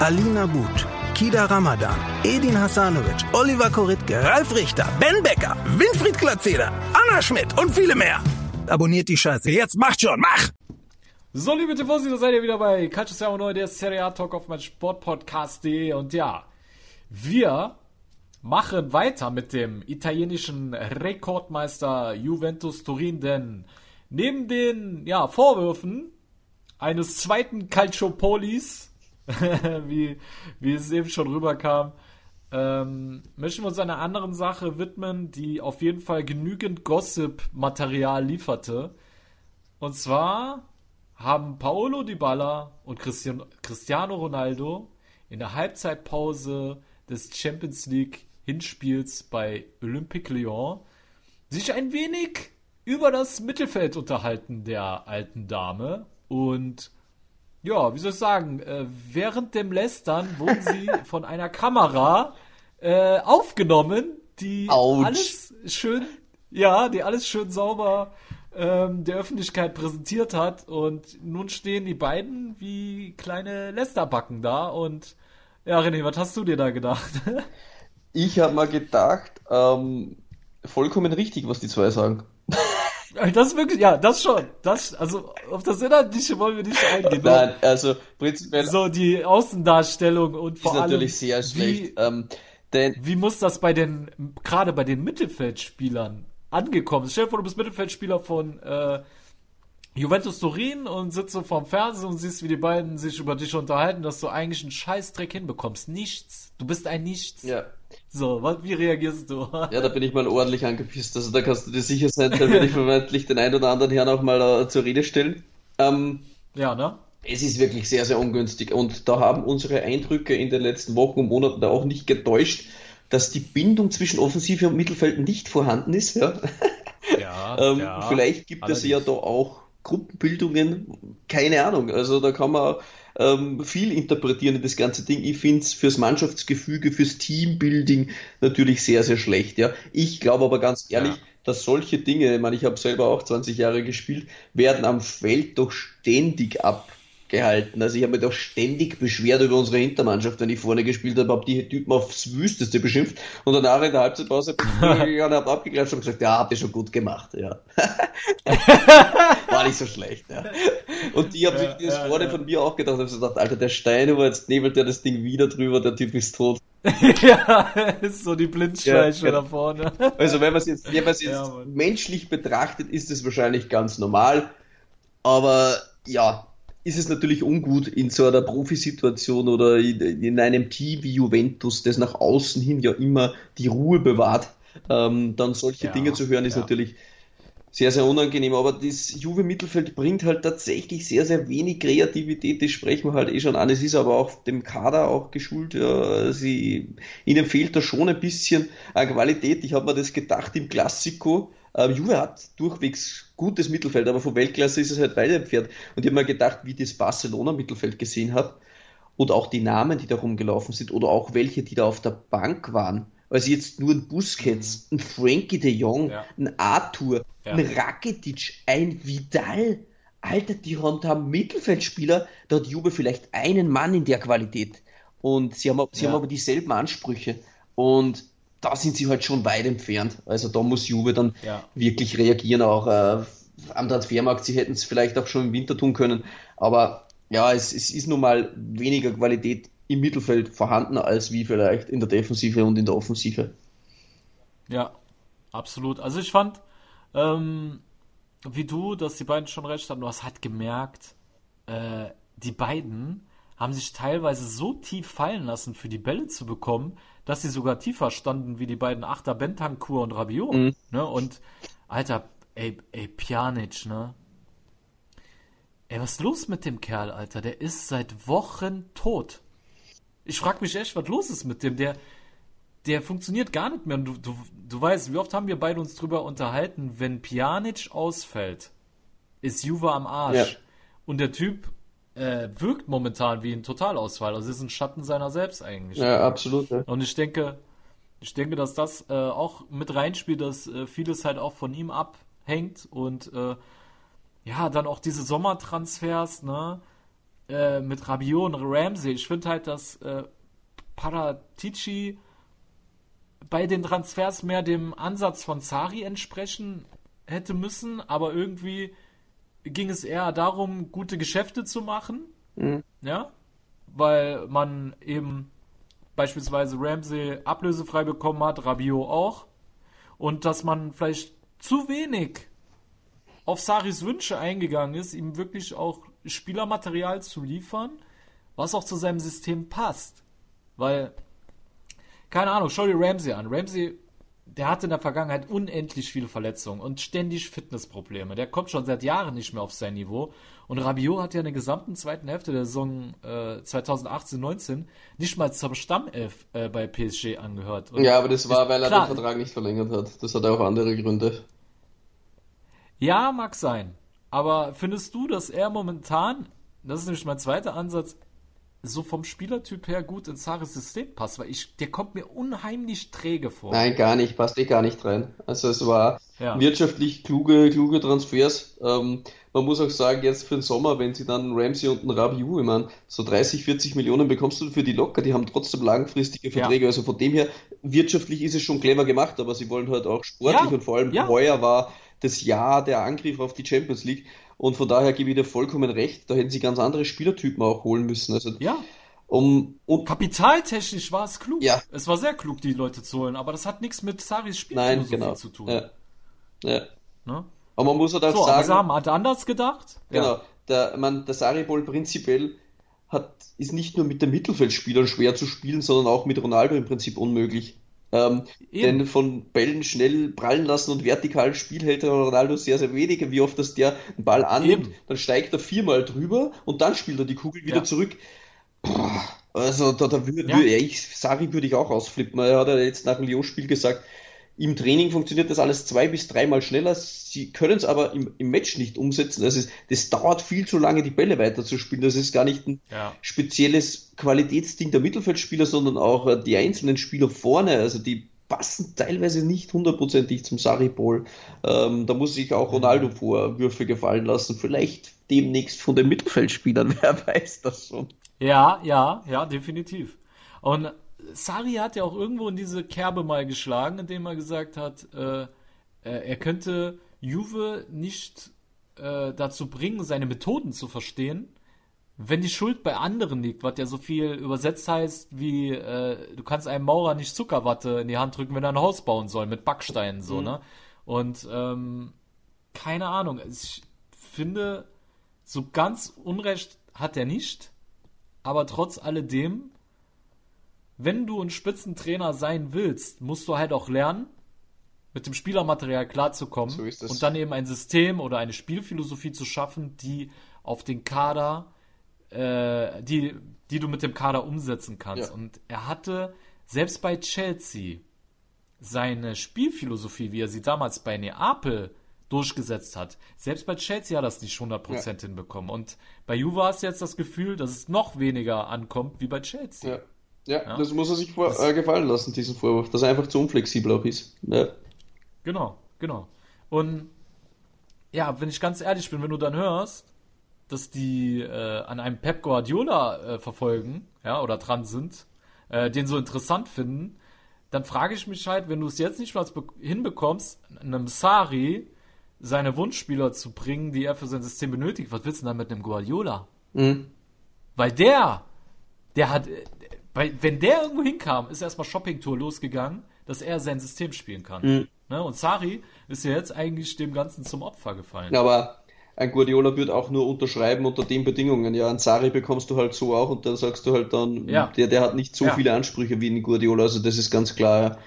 S6: Alina But, Kida Ramadan, Edin Hasanovic, Oliver Koritke, Ralf Richter, Ben Becker, Winfried Glatzeder, Anna Schmidt und viele mehr. Abonniert die Scheiße. Jetzt macht schon, mach!
S2: So, liebe Tifosi, da seid ihr wieder bei Calcio Neu, der Serie A Talk auf mein Sportpodcast.de und ja, wir machen weiter mit dem italienischen Rekordmeister Juventus Turin, denn neben den ja, Vorwürfen eines zweiten Calciopolis [LAUGHS] wie, wie es eben schon rüberkam. Ähm, möchten wir uns einer anderen Sache widmen, die auf jeden Fall genügend Gossip-Material lieferte. Und zwar haben Paolo Dybala und Christian, Cristiano Ronaldo in der Halbzeitpause des Champions League Hinspiels bei Olympique Lyon sich ein wenig über das Mittelfeld unterhalten der alten Dame und ja, wie soll ich sagen, äh, während dem Lästern wurden sie [LAUGHS] von einer Kamera äh, aufgenommen, die
S3: Autsch.
S2: alles schön, ja, die alles schön sauber ähm, der Öffentlichkeit präsentiert hat. Und nun stehen die beiden wie kleine Lästerbacken da. Und ja, René, was hast du dir da gedacht? [LAUGHS]
S3: Ich habe mal gedacht, ähm, vollkommen richtig, was die zwei sagen.
S2: Das ist wirklich, ja, das schon. Das, also auf das Inhaltliche wollen wir nicht eingehen.
S3: Nein, also prinzipiell
S2: So die Außendarstellung und vor
S3: ist
S2: allem
S3: natürlich sehr schlecht.
S2: wie,
S3: Ähm, denn
S2: wie muss das bei den, gerade bei den Mittelfeldspielern angekommen? Stell dir vor, du bist Mittelfeldspieler von äh, Juventus Turin und sitzt so vorm Fernsehen und siehst, wie die beiden sich über dich unterhalten, dass du eigentlich einen Scheißdreck hinbekommst. Nichts. Du bist ein Nichts.
S3: ja,
S2: So, was, wie reagierst du?
S3: ja, da bin ich mal ordentlich angepisst. Also da kannst du dir sicher sein, da werde ich vermeintlich [LAUGHS] den einen oder anderen Herrn auch mal äh, zur Rede stellen. Ähm,
S2: ja, ne?
S3: es ist wirklich sehr, sehr ungünstig. Und da haben unsere Eindrücke in den letzten Wochen und Monaten da auch nicht getäuscht, dass die Bindung zwischen Offensive und Mittelfeld nicht vorhanden ist. Ja. [LAUGHS]
S2: Ja, [LAUGHS]
S3: Ähm,
S2: ja.
S3: vielleicht gibt es ja da auch Gruppenbildungen, keine Ahnung. Also da kann man ähm, viel interpretieren in das ganze Ding. Ich finde es fürs Mannschaftsgefüge, fürs Teambuilding natürlich sehr, sehr schlecht. Ja. Ich glaube aber ganz ehrlich,
S2: Ja.
S3: dass solche Dinge, ich meine, ich habe selber auch 20 Jahre gespielt, werden am Feld doch ständig abgehalten. Also ich habe mich doch ständig beschwert über unsere Hintermannschaft, wenn ich vorne gespielt habe, habe die Typen aufs Wüsteste beschimpft und danach in der Halbzeitpause [LAUGHS] ja, hat abgeklatscht und gesagt, ja, habt ihr schon gut gemacht, ja. [LAUGHS] War nicht so schlecht, ja. Und die haben sich das
S2: ja,
S3: vorne
S2: ja.
S3: von mir auch gedacht, haben gedacht, Alter, der Steinhuber, jetzt nebelt der das Ding wieder drüber, der Typ ist tot. [LAUGHS]
S2: ja, ist so die Blindschleiche
S3: Ja, ja.
S2: da vorne.
S3: Also wenn man es jetzt, wenn man es jetzt
S2: Ja,
S3: menschlich betrachtet, ist es wahrscheinlich ganz normal. Aber ja, ist es natürlich ungut in so einer Profisituation oder in, in einem Team wie Juventus, das nach außen hin ja immer die Ruhe bewahrt, ähm, dann solche
S2: Ja,
S3: Dinge zu hören, ist
S2: ja.
S3: natürlich sehr, sehr unangenehm. Aber das Juve-Mittelfeld bringt halt tatsächlich sehr, sehr wenig Kreativität. Das sprechen wir halt eh schon an. Es ist aber auch dem Kader auch geschult. Ja. Sie, ihnen fehlt da schon ein bisschen an Qualität. Ich habe mir das gedacht im Klassiko. Ähm, Juve hat durchwegs gutes Mittelfeld, aber von Weltklasse ist es halt weit entfernt. Und ich habe mir gedacht, wie das Barcelona-Mittelfeld gesehen hat und auch die Namen, die da rumgelaufen sind oder auch welche, die da auf der Bank waren. Also jetzt nur ein Busquets, ein Frankie de Jong,
S2: Mhm. Ja.
S3: ein Arthur,
S2: Ja.
S3: ein Rakitic, ein Vidal. Alter, die haben da Mittelfeldspieler, da hat Juve vielleicht einen Mann in der Qualität. Und sie haben, sie
S2: Ja.
S3: haben aber dieselben Ansprüche. Und da sind sie halt schon weit entfernt. Also da muss Juve dann
S2: Ja.
S3: wirklich reagieren, auch äh, am Transfermarkt. Sie hätten es vielleicht auch schon im Winter tun können. Aber ja, es, es ist nun mal weniger Qualität im Mittelfeld vorhanden als wie vielleicht in der Defensive und in der Offensive.
S2: Ja, absolut. Also ich fand, ähm, wie du, dass die beiden schon recht hatten, du hast halt gemerkt, äh, die beiden haben sich teilweise so tief fallen lassen, für die Bälle zu bekommen, dass sie sogar tiefer standen wie die beiden Achter Bentancur und Rabiot. Mhm. Ne? Und Alter, ey, ey, Pjanic, ne? Ey, was ist los mit dem Kerl, Alter? Der ist seit Wochen tot. Ich frag mich echt, was los ist mit dem. Der, der funktioniert gar nicht mehr. Du, du, du weißt, wie oft haben wir beide uns drüber unterhalten, wenn Pjanic ausfällt, ist Juve am Arsch. Ja. Und der Typ äh, wirkt momentan wie ein Totalausfall. Also ist ein Schatten seiner selbst eigentlich.
S3: Ja, absolut. Ja.
S2: Und ich denke, ich denke, dass das äh, auch mit reinspielt, dass äh, vieles halt auch von ihm abhängt und äh, ja, dann auch diese Sommertransfers, ne, äh, mit Rabiot und Ramsey. Ich finde halt, dass äh, Paratici bei den Transfers mehr dem Ansatz von Sari entsprechen hätte müssen, aber irgendwie ging es eher darum, gute Geschäfte zu machen. Mhm. Ja. Weil man eben beispielsweise Ramsey ablösefrei bekommen hat, Rabiot auch. Und dass man vielleicht zu wenig auf Saris Wünsche eingegangen ist, ihm wirklich auch Spielermaterial zu liefern, was auch zu seinem System passt. Weil, keine Ahnung, schau dir Ramsey an. Ramsey der hatte in der Vergangenheit unendlich viele Verletzungen und ständig Fitnessprobleme. Der kommt schon seit Jahren nicht mehr auf sein Niveau. Und Rabiot hat ja in der gesamten zweiten Hälfte der Saison äh, 2018-19 nicht mal zur Stammelf äh, bei PSG angehört.
S3: Und ja, aber das war, weil er klar, den Vertrag nicht verlängert hat. Das hat auch andere Gründe.
S2: Ja, mag sein. Aber findest du, dass er momentan, das ist nämlich mein zweiter Ansatz, so vom Spielertyp her gut ins Saris System passt, weil ich, der kommt mir unheimlich träge vor.
S3: Nein, gar nicht, passt eh gar nicht rein. Also es war ja. wirtschaftlich kluge, kluge Transfers. Ähm, man muss auch sagen, jetzt für den Sommer, wenn sie dann Ramsey und einen Rabiu, ich meine, so 30, 40 Millionen bekommst du für die locker, die haben trotzdem langfristige Verträge. Ja. Also von dem her, wirtschaftlich ist es schon clever gemacht, aber sie wollen halt auch sportlich ja. und vor allem heuer war das Jahr der Angriff auf die Champions League. Und von daher gebe ich dir vollkommen recht, da hätten sie ganz andere Spielertypen auch holen müssen. Also,
S2: ja. Um, und Kapitaltechnisch war es klug. Ja. Es war sehr klug, die Leute zu holen, aber das hat nichts mit Saris Spielphilosophie Nein, genau. zu tun. Ja.
S3: ja. Ne? Aber man muss halt auch so, sagen.
S2: Aber haben hat anders gedacht.
S3: Genau. Ja. Der, man, der Sarri-Ball prinzipiell hat, ist nicht nur mit den Mittelfeldspielern schwer zu spielen, sondern auch mit Ronaldo im Prinzip unmöglich. Ähm, denn von Bällen schnell prallen lassen und vertikal Spiel hält Ronaldo sehr, sehr wenig. Wie oft, dass der einen Ball annimmt, Eben. dann steigt er viermal drüber und dann spielt er die Kugel wieder ja. zurück. Also da, da würde ja. ich, Sari würde ich auch ausflippen. Er hat ja jetzt nach dem Lyon-Spiel gesagt, im Training funktioniert das alles zwei bis dreimal schneller. Sie können es aber im, im, Match nicht umsetzen. Das, ist, das dauert viel zu lange, die Bälle weiterzuspielen. Das ist gar nicht ein ja. spezielles Qualitätsding der Mittelfeldspieler, sondern auch äh, die einzelnen Spieler vorne. Also die passen teilweise nicht hundertprozentig zum Sarri-Pol. Ähm, da muss sich auch Ronaldo Vorwürfe gefallen lassen. Vielleicht demnächst von den Mittelfeldspielern. [LAUGHS] Wer weiß das schon.
S2: Ja, ja, ja, definitiv. Und Sari hat ja auch irgendwo in diese Kerbe mal geschlagen, indem er gesagt hat, äh, äh, er könnte Juve nicht äh, dazu bringen, seine Methoden zu verstehen, wenn die Schuld bei anderen liegt, was ja so viel übersetzt heißt wie, äh, du kannst einem Maurer nicht Zuckerwatte in die Hand drücken, wenn er ein Haus bauen soll, mit Backsteinen, so, mhm. ne? Und, ähm, keine Ahnung, ich finde, so ganz Unrecht hat er nicht, aber trotz alledem wenn du ein Spitzentrainer sein willst, musst du halt auch lernen, mit dem Spielermaterial klarzukommen so und dann eben ein System oder eine Spielphilosophie zu schaffen, die auf den Kader, äh, die, die du mit dem Kader umsetzen kannst. Ja. Und er hatte selbst bei Chelsea seine Spielphilosophie, wie er sie damals bei Neapel durchgesetzt hat. Selbst bei Chelsea hat er das nicht 100% ja. hinbekommen. Und bei Juve hast du jetzt das Gefühl, dass es noch weniger ankommt wie bei Chelsea.
S3: Ja. Ja, ja, das muss er sich vor, äh, gefallen lassen, diesen Vorwurf, dass er einfach zu unflexibel auch ist. Ja.
S2: Genau, genau. Und ja, wenn ich ganz ehrlich bin, wenn du dann hörst, dass die äh, an einem Pep Guardiola äh, verfolgen, ja, oder dran sind, äh, den so interessant finden, dann frage ich mich halt, wenn du es jetzt nicht mal hinbekommst, einem Sari seine Wunschspieler zu bringen, die er für sein System benötigt, was willst du dann mit einem Guardiola? Mhm. Weil der der hat, bei, wenn der irgendwo hinkam, ist erstmal Shoppingtour losgegangen, dass er sein System spielen kann.
S3: Mhm.
S2: Ne? Und Sari ist ja jetzt eigentlich dem Ganzen zum Opfer gefallen.
S3: Aber ein Guardiola wird auch nur unterschreiben unter den Bedingungen. Ja, ein Sari bekommst du halt so auch und dann sagst du halt dann,
S2: Ja.
S3: der, der hat nicht so
S2: Ja.
S3: viele Ansprüche wie ein Guardiola, also das ist ganz klar.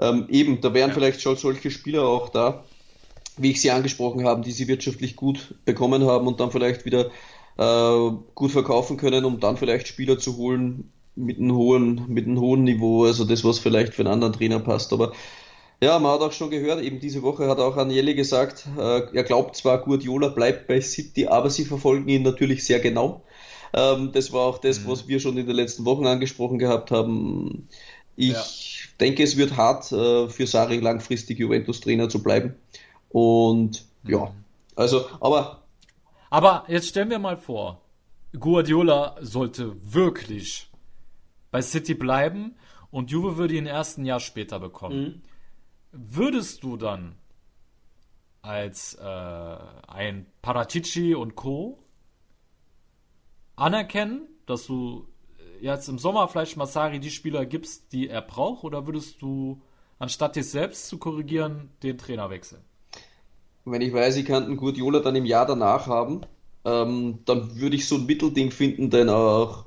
S3: Ähm, eben, da wären
S2: Ja.
S3: vielleicht schon solche Spieler auch da, wie ich sie angesprochen habe, die sie wirtschaftlich gut bekommen haben und dann vielleicht wieder äh, gut verkaufen können, um dann vielleicht Spieler zu holen mit einem hohen, mit einem hohen Niveau, also das, was vielleicht für einen anderen Trainer passt. Aber ja, man hat auch schon gehört, eben diese Woche hat auch Agnelli gesagt, äh, er glaubt zwar, Guardiola bleibt bei City, aber sie verfolgen ihn natürlich sehr genau. Ähm, das war auch das, was wir schon in den letzten Wochen angesprochen gehabt haben. Ich
S2: Ja.
S3: denke, es wird hart äh, für Sari langfristig Juventus-Trainer zu bleiben. Und ja, also, aber
S2: Aber jetzt stellen wir mal vor, Guardiola sollte wirklich bei City bleiben und Juve würde ihn erst ein Jahr später bekommen. Würdest du dann als äh, ein Paratici und Co. anerkennen, dass du jetzt im Sommer vielleicht Massari die Spieler gibst, die er braucht, oder würdest du, anstatt dich selbst zu korrigieren, den Trainer wechseln?
S3: wenn ich weiß, ich kann einen Guardiola dann im Jahr danach haben, ähm, dann würde ich so ein Mittelding finden, denn auch,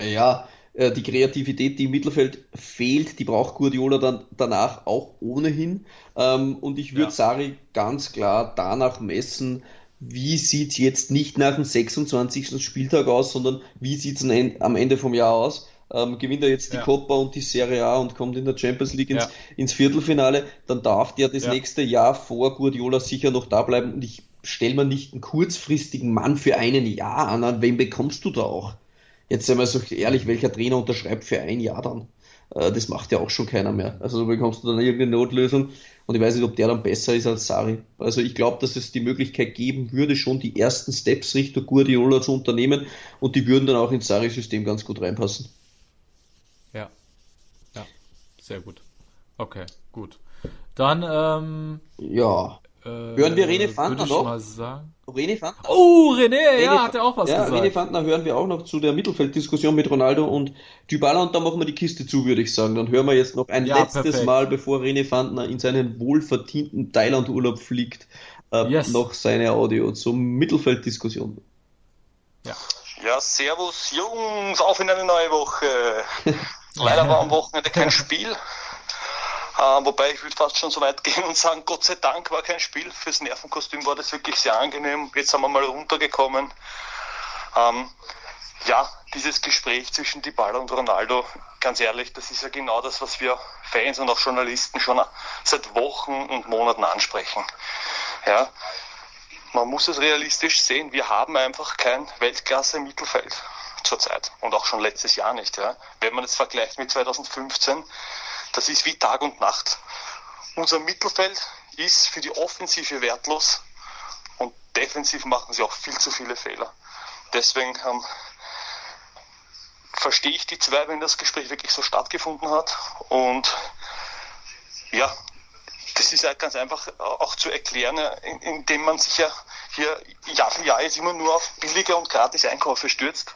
S3: ja, äh, die Kreativität, die im Mittelfeld fehlt, die braucht Guardiola dann danach auch ohnehin. Ähm, und ich würde
S2: Ja.
S3: Sari ganz klar danach messen, wie sieht jetzt nicht nach dem 26. Spieltag aus, sondern wie sieht es am Ende vom Jahr aus? Ähm, gewinnt er jetzt die
S2: Ja.
S3: Coppa und die Serie A und kommt in der Champions League ins,
S2: Ja.
S3: ins Viertelfinale, dann darf der das
S2: Ja.
S3: nächste Jahr vor Guardiola sicher noch da bleiben und ich stelle mir nicht einen kurzfristigen Mann für einen Jahr an. An wen bekommst du da auch? Jetzt sei mal so ehrlich, welcher Trainer unterschreibt für ein Jahr dann? Äh, Das macht ja auch schon keiner mehr. Also da bekommst du dann irgendeine Notlösung und ich weiß nicht, ob der dann besser ist als Sari. Also ich glaube, dass es die Möglichkeit geben würde, schon die ersten Steps Richtung Guardiola zu unternehmen und die würden dann auch ins Sari-System ganz gut reinpassen.
S2: Ja. Ja. Sehr gut. Okay, gut. Dann, ähm,
S3: Ja.
S2: äh,
S3: Hören wir
S2: würde ich
S3: noch?
S2: mal sagen.
S3: René Fandner.
S2: Oh, René, ja,
S3: René-
S2: hat er auch was
S3: ja,
S2: gesagt.
S3: René Fandner hören wir auch noch zu der Mittelfelddiskussion mit Ronaldo und Dybala und dann machen wir die Kiste zu, würde ich sagen. Dann hören wir jetzt noch ein
S2: Ja,
S3: letztes
S2: perfekt.
S3: Mal, bevor René Fandner in seinen wohlverdienten Thailand-Urlaub fliegt, äh,
S2: Yes.
S3: noch seine Audio zur Mittelfelddiskussion.
S2: Ja.
S5: Ja, servus Jungs, auf in eine neue Woche. [LAUGHS] Leider war am Wochenende kein Spiel. Äh, wobei ich würde fast schon so weit [LAUGHS] gehen und sagen, Gott sei Dank war kein Spiel. Fürs Nervenkostüm war das wirklich sehr angenehm. Jetzt sind wir mal runtergekommen. Ähm, ja, dieses Gespräch zwischen Dybala und Ronaldo, ganz ehrlich, das ist ja genau das, was wir Fans und auch Journalisten schon seit Wochen und Monaten ansprechen. Ja, man muss es realistisch sehen. Wir haben einfach kein Weltklasse im Mittelfeld zurzeit und auch schon letztes Jahr nicht. Ja. Wenn man es vergleicht mit 2015, das ist wie Tag und Nacht. Unser Mittelfeld ist für die Offensive wertlos und defensiv machen sie auch viel zu viele Fehler. Deswegen ähm, verstehe ich die zwei, wenn das Gespräch wirklich so stattgefunden hat und ja, das ist halt ganz einfach auch zu erklären, in- indem man sich ja hier Jahr für Jahr jetzt immer nur auf billige und gratis Einkäufe stürzt,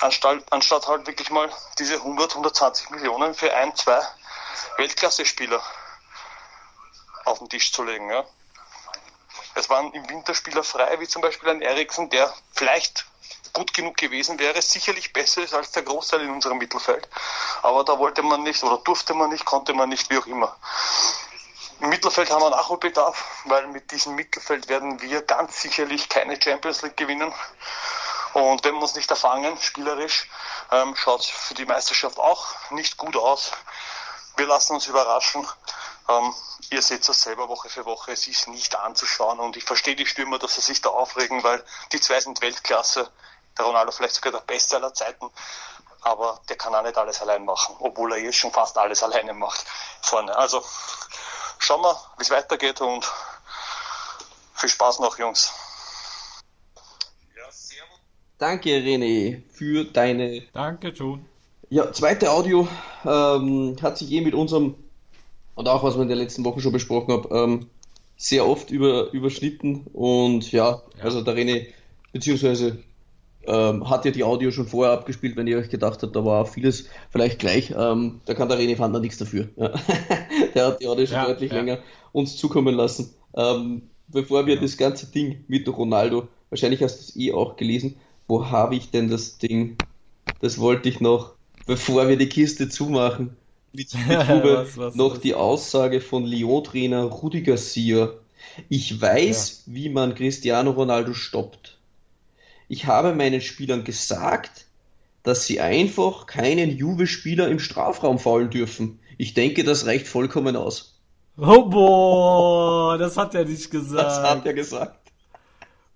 S5: anstatt, anstatt halt wirklich mal diese 100, 120 Millionen für ein, zwei Weltklasse-Spieler auf den Tisch zu legen. Ja. Es waren im Winter Spieler frei, wie zum Beispiel ein Eriksen, der vielleicht gut genug gewesen wäre, sicherlich besser ist als der Großteil in unserem Mittelfeld. Aber da wollte man nicht oder durfte man nicht, konnte man nicht, wie auch immer. Im Mittelfeld haben wir Nachholbedarf, weil mit diesem Mittelfeld werden wir ganz sicherlich keine Champions League gewinnen. Und wenn wir uns nicht erfangen, spielerisch, ähm, schaut es für die Meisterschaft auch nicht gut aus. Wir lassen uns überraschen. Ähm, ihr seht das selber Woche für Woche, es ist nicht anzuschauen und ich verstehe die Stürmer, dass sie sich da aufregen, weil die zwei sind Weltklasse. Der Ronaldo vielleicht sogar der Beste aller Zeiten, aber der kann auch nicht alles allein machen, obwohl er jetzt schon fast alles [LAUGHS] alleine macht vorne. Also schauen wir, wie es weitergeht und viel Spaß noch, Jungs.
S3: Danke, René, für deine
S2: Danke, John.
S3: Ja, zweite Audio ähm, hat sich eh mit unserem, und auch was wir in den letzten Wochen schon besprochen haben, ähm, sehr oft über, überschnitten. Und ja, also der René, beziehungsweise ähm, hat ja die Audio schon vorher abgespielt, wenn ihr euch gedacht habt, da war vieles vielleicht gleich. Ähm, da kann der René Fandner nichts dafür. Ja. [LAUGHS] der hat die Audio schon
S2: Ja,
S3: deutlich
S2: ja.
S3: länger uns zukommen lassen. Ähm, bevor wir das ganze Ding mit Ronaldo, wahrscheinlich hast du es eh auch gelesen, wo habe ich denn das Ding? Das wollte ich noch, bevor wir die Kiste zumachen, mit, [LAUGHS] mit Hube,
S2: Was, was,
S3: noch
S2: was?
S3: die Aussage von Lyon-Trainer Rudi Garcia. Ich weiß, wie man Cristiano Ronaldo stoppt. Ich habe meinen Spielern gesagt, dass sie einfach keinen Juve-Spieler im Strafraum faulen dürfen. Ich denke, das reicht vollkommen aus.
S2: Oh, boah, das hat er nicht gesagt.
S3: Das hat er gesagt.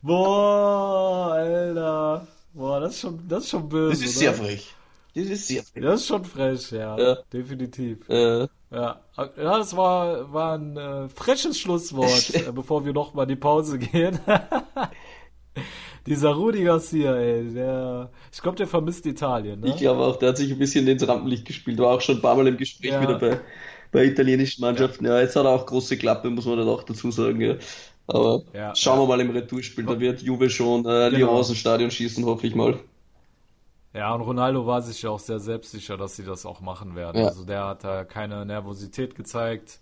S2: Boah, Alter. Boah, das ist schon, das ist schon böse.
S3: Das ist
S2: oder?
S3: sehr frech. Das ist sehr frech.
S2: Das ist schon frech, ja.
S3: Ja.
S2: Definitiv.
S3: Äh,
S2: Ja, ja das war, war ein äh, freches Schlusswort, [LAUGHS] äh, bevor wir noch mal in die Pause gehen. [LAUGHS] Dieser Rudi Garcia, ey, der, ich glaube, der vermisst Italien, ne?
S3: ich glaube auch, der hat sich ein bisschen ins Rampenlicht gespielt. War auch schon ein paar Mal im Gespräch
S2: Ja.
S3: wieder bei, bei italienischen Mannschaften. Ja. jetzt hat er auch große Klappe, muss man dann auch dazu sagen. Ja. Aber
S2: Ja,
S3: schauen
S2: ja.
S3: wir mal im Retourspiel. Da wird Juve schon äh,
S2: Genau.
S3: Lyon aus dem Stadion schießen, hoffe ich mal.
S2: Ja, und Ronaldo war sich ja auch sehr selbstsicher, dass sie das auch machen werden.
S3: Ja.
S2: Also der hat da keine Nervosität gezeigt.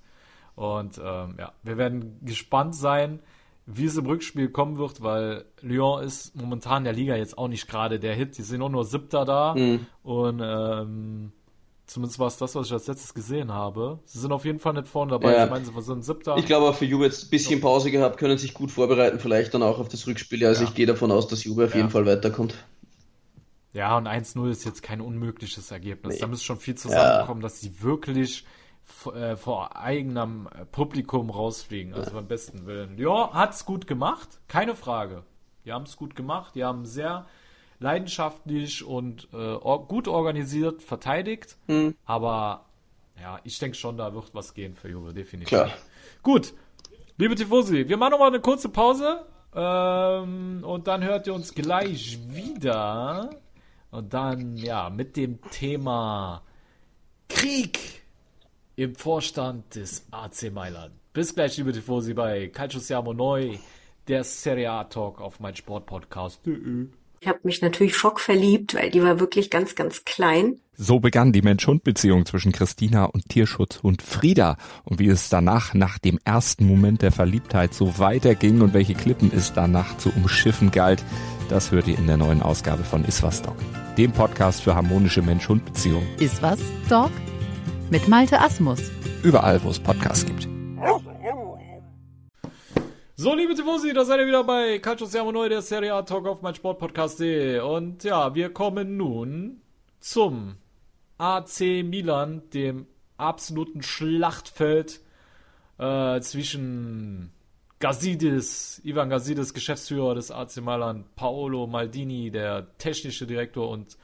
S2: Und ähm, ja, wir werden gespannt sein, wie es im Rückspiel kommen wird, weil Lyon ist momentan in der Liga jetzt auch nicht gerade der Hit. Die sind auch nur Siebter da.
S3: Mhm.
S2: Und ähm, zumindest war es das, was ich als letztes gesehen habe. Sie sind auf jeden Fall nicht vorne dabei.
S3: Ja.
S2: Ich meine, sie sind Siebter.
S3: Ich glaube auch für Juve jetzt ein bisschen Pause gehabt, können sich gut vorbereiten, vielleicht dann auch auf das Rückspiel. Also
S2: Ja.
S3: ich gehe davon aus, dass Juve auf jeden Fall weiterkommt.
S2: Ja, und 1-0 ist jetzt kein unmögliches Ergebnis.
S3: Nee.
S2: Da muss schon viel zusammenkommen, dass sie wirklich äh, vor eigenem äh, Publikum rausfliegen. Also beim besten Willen. Lyon hat's gut gemacht, keine Frage. Die haben es gut gemacht. Die haben sehr leidenschaftlich und äh, gut organisiert verteidigt.
S3: Mhm.
S2: Aber ja, ich denke schon, da wird was gehen für Juve, definitiv.
S3: Klar.
S2: Gut, liebe Tifosi, wir machen noch mal eine kurze Pause ähm, und dann hört ihr uns gleich wieder und dann ja mit dem Thema Krieg im Vorstand des AC Mailand. Bis gleich, liebe Tifosi, bei Calcio Siamo Neu, der Serie A Talk auf mein Sportpodcast.de.
S7: Ich habe mich natürlich schockverliebt, weil die war wirklich ganz, ganz klein.
S8: So begann die Mensch-Hund-Beziehung zwischen Christina und Tierschutzhund Frieda. Und wie es danach, nach dem ersten Moment der Verliebtheit, so weiterging und welche Klippen es danach zu umschiffen galt, das hört ihr in der neuen Ausgabe von Iswas Dog, dem Podcast für harmonische Mensch-Hund-Beziehungen.
S9: Ist was, Dog? Mit Malte Asmus.
S8: Überall, wo es Podcasts gibt.
S2: So, liebe Tifosi, da seid ihr wieder bei Calcio Siamo Neu, der Serie A Talk auf mein Sportpodcast.de. Und ja, wir kommen nun zum AC Milan, dem absoluten Schlachtfeld äh, zwischen Gazidis, Ivan Gazidis, Geschäftsführer des AC Mailand, Paolo Maldini, der technische Direktor und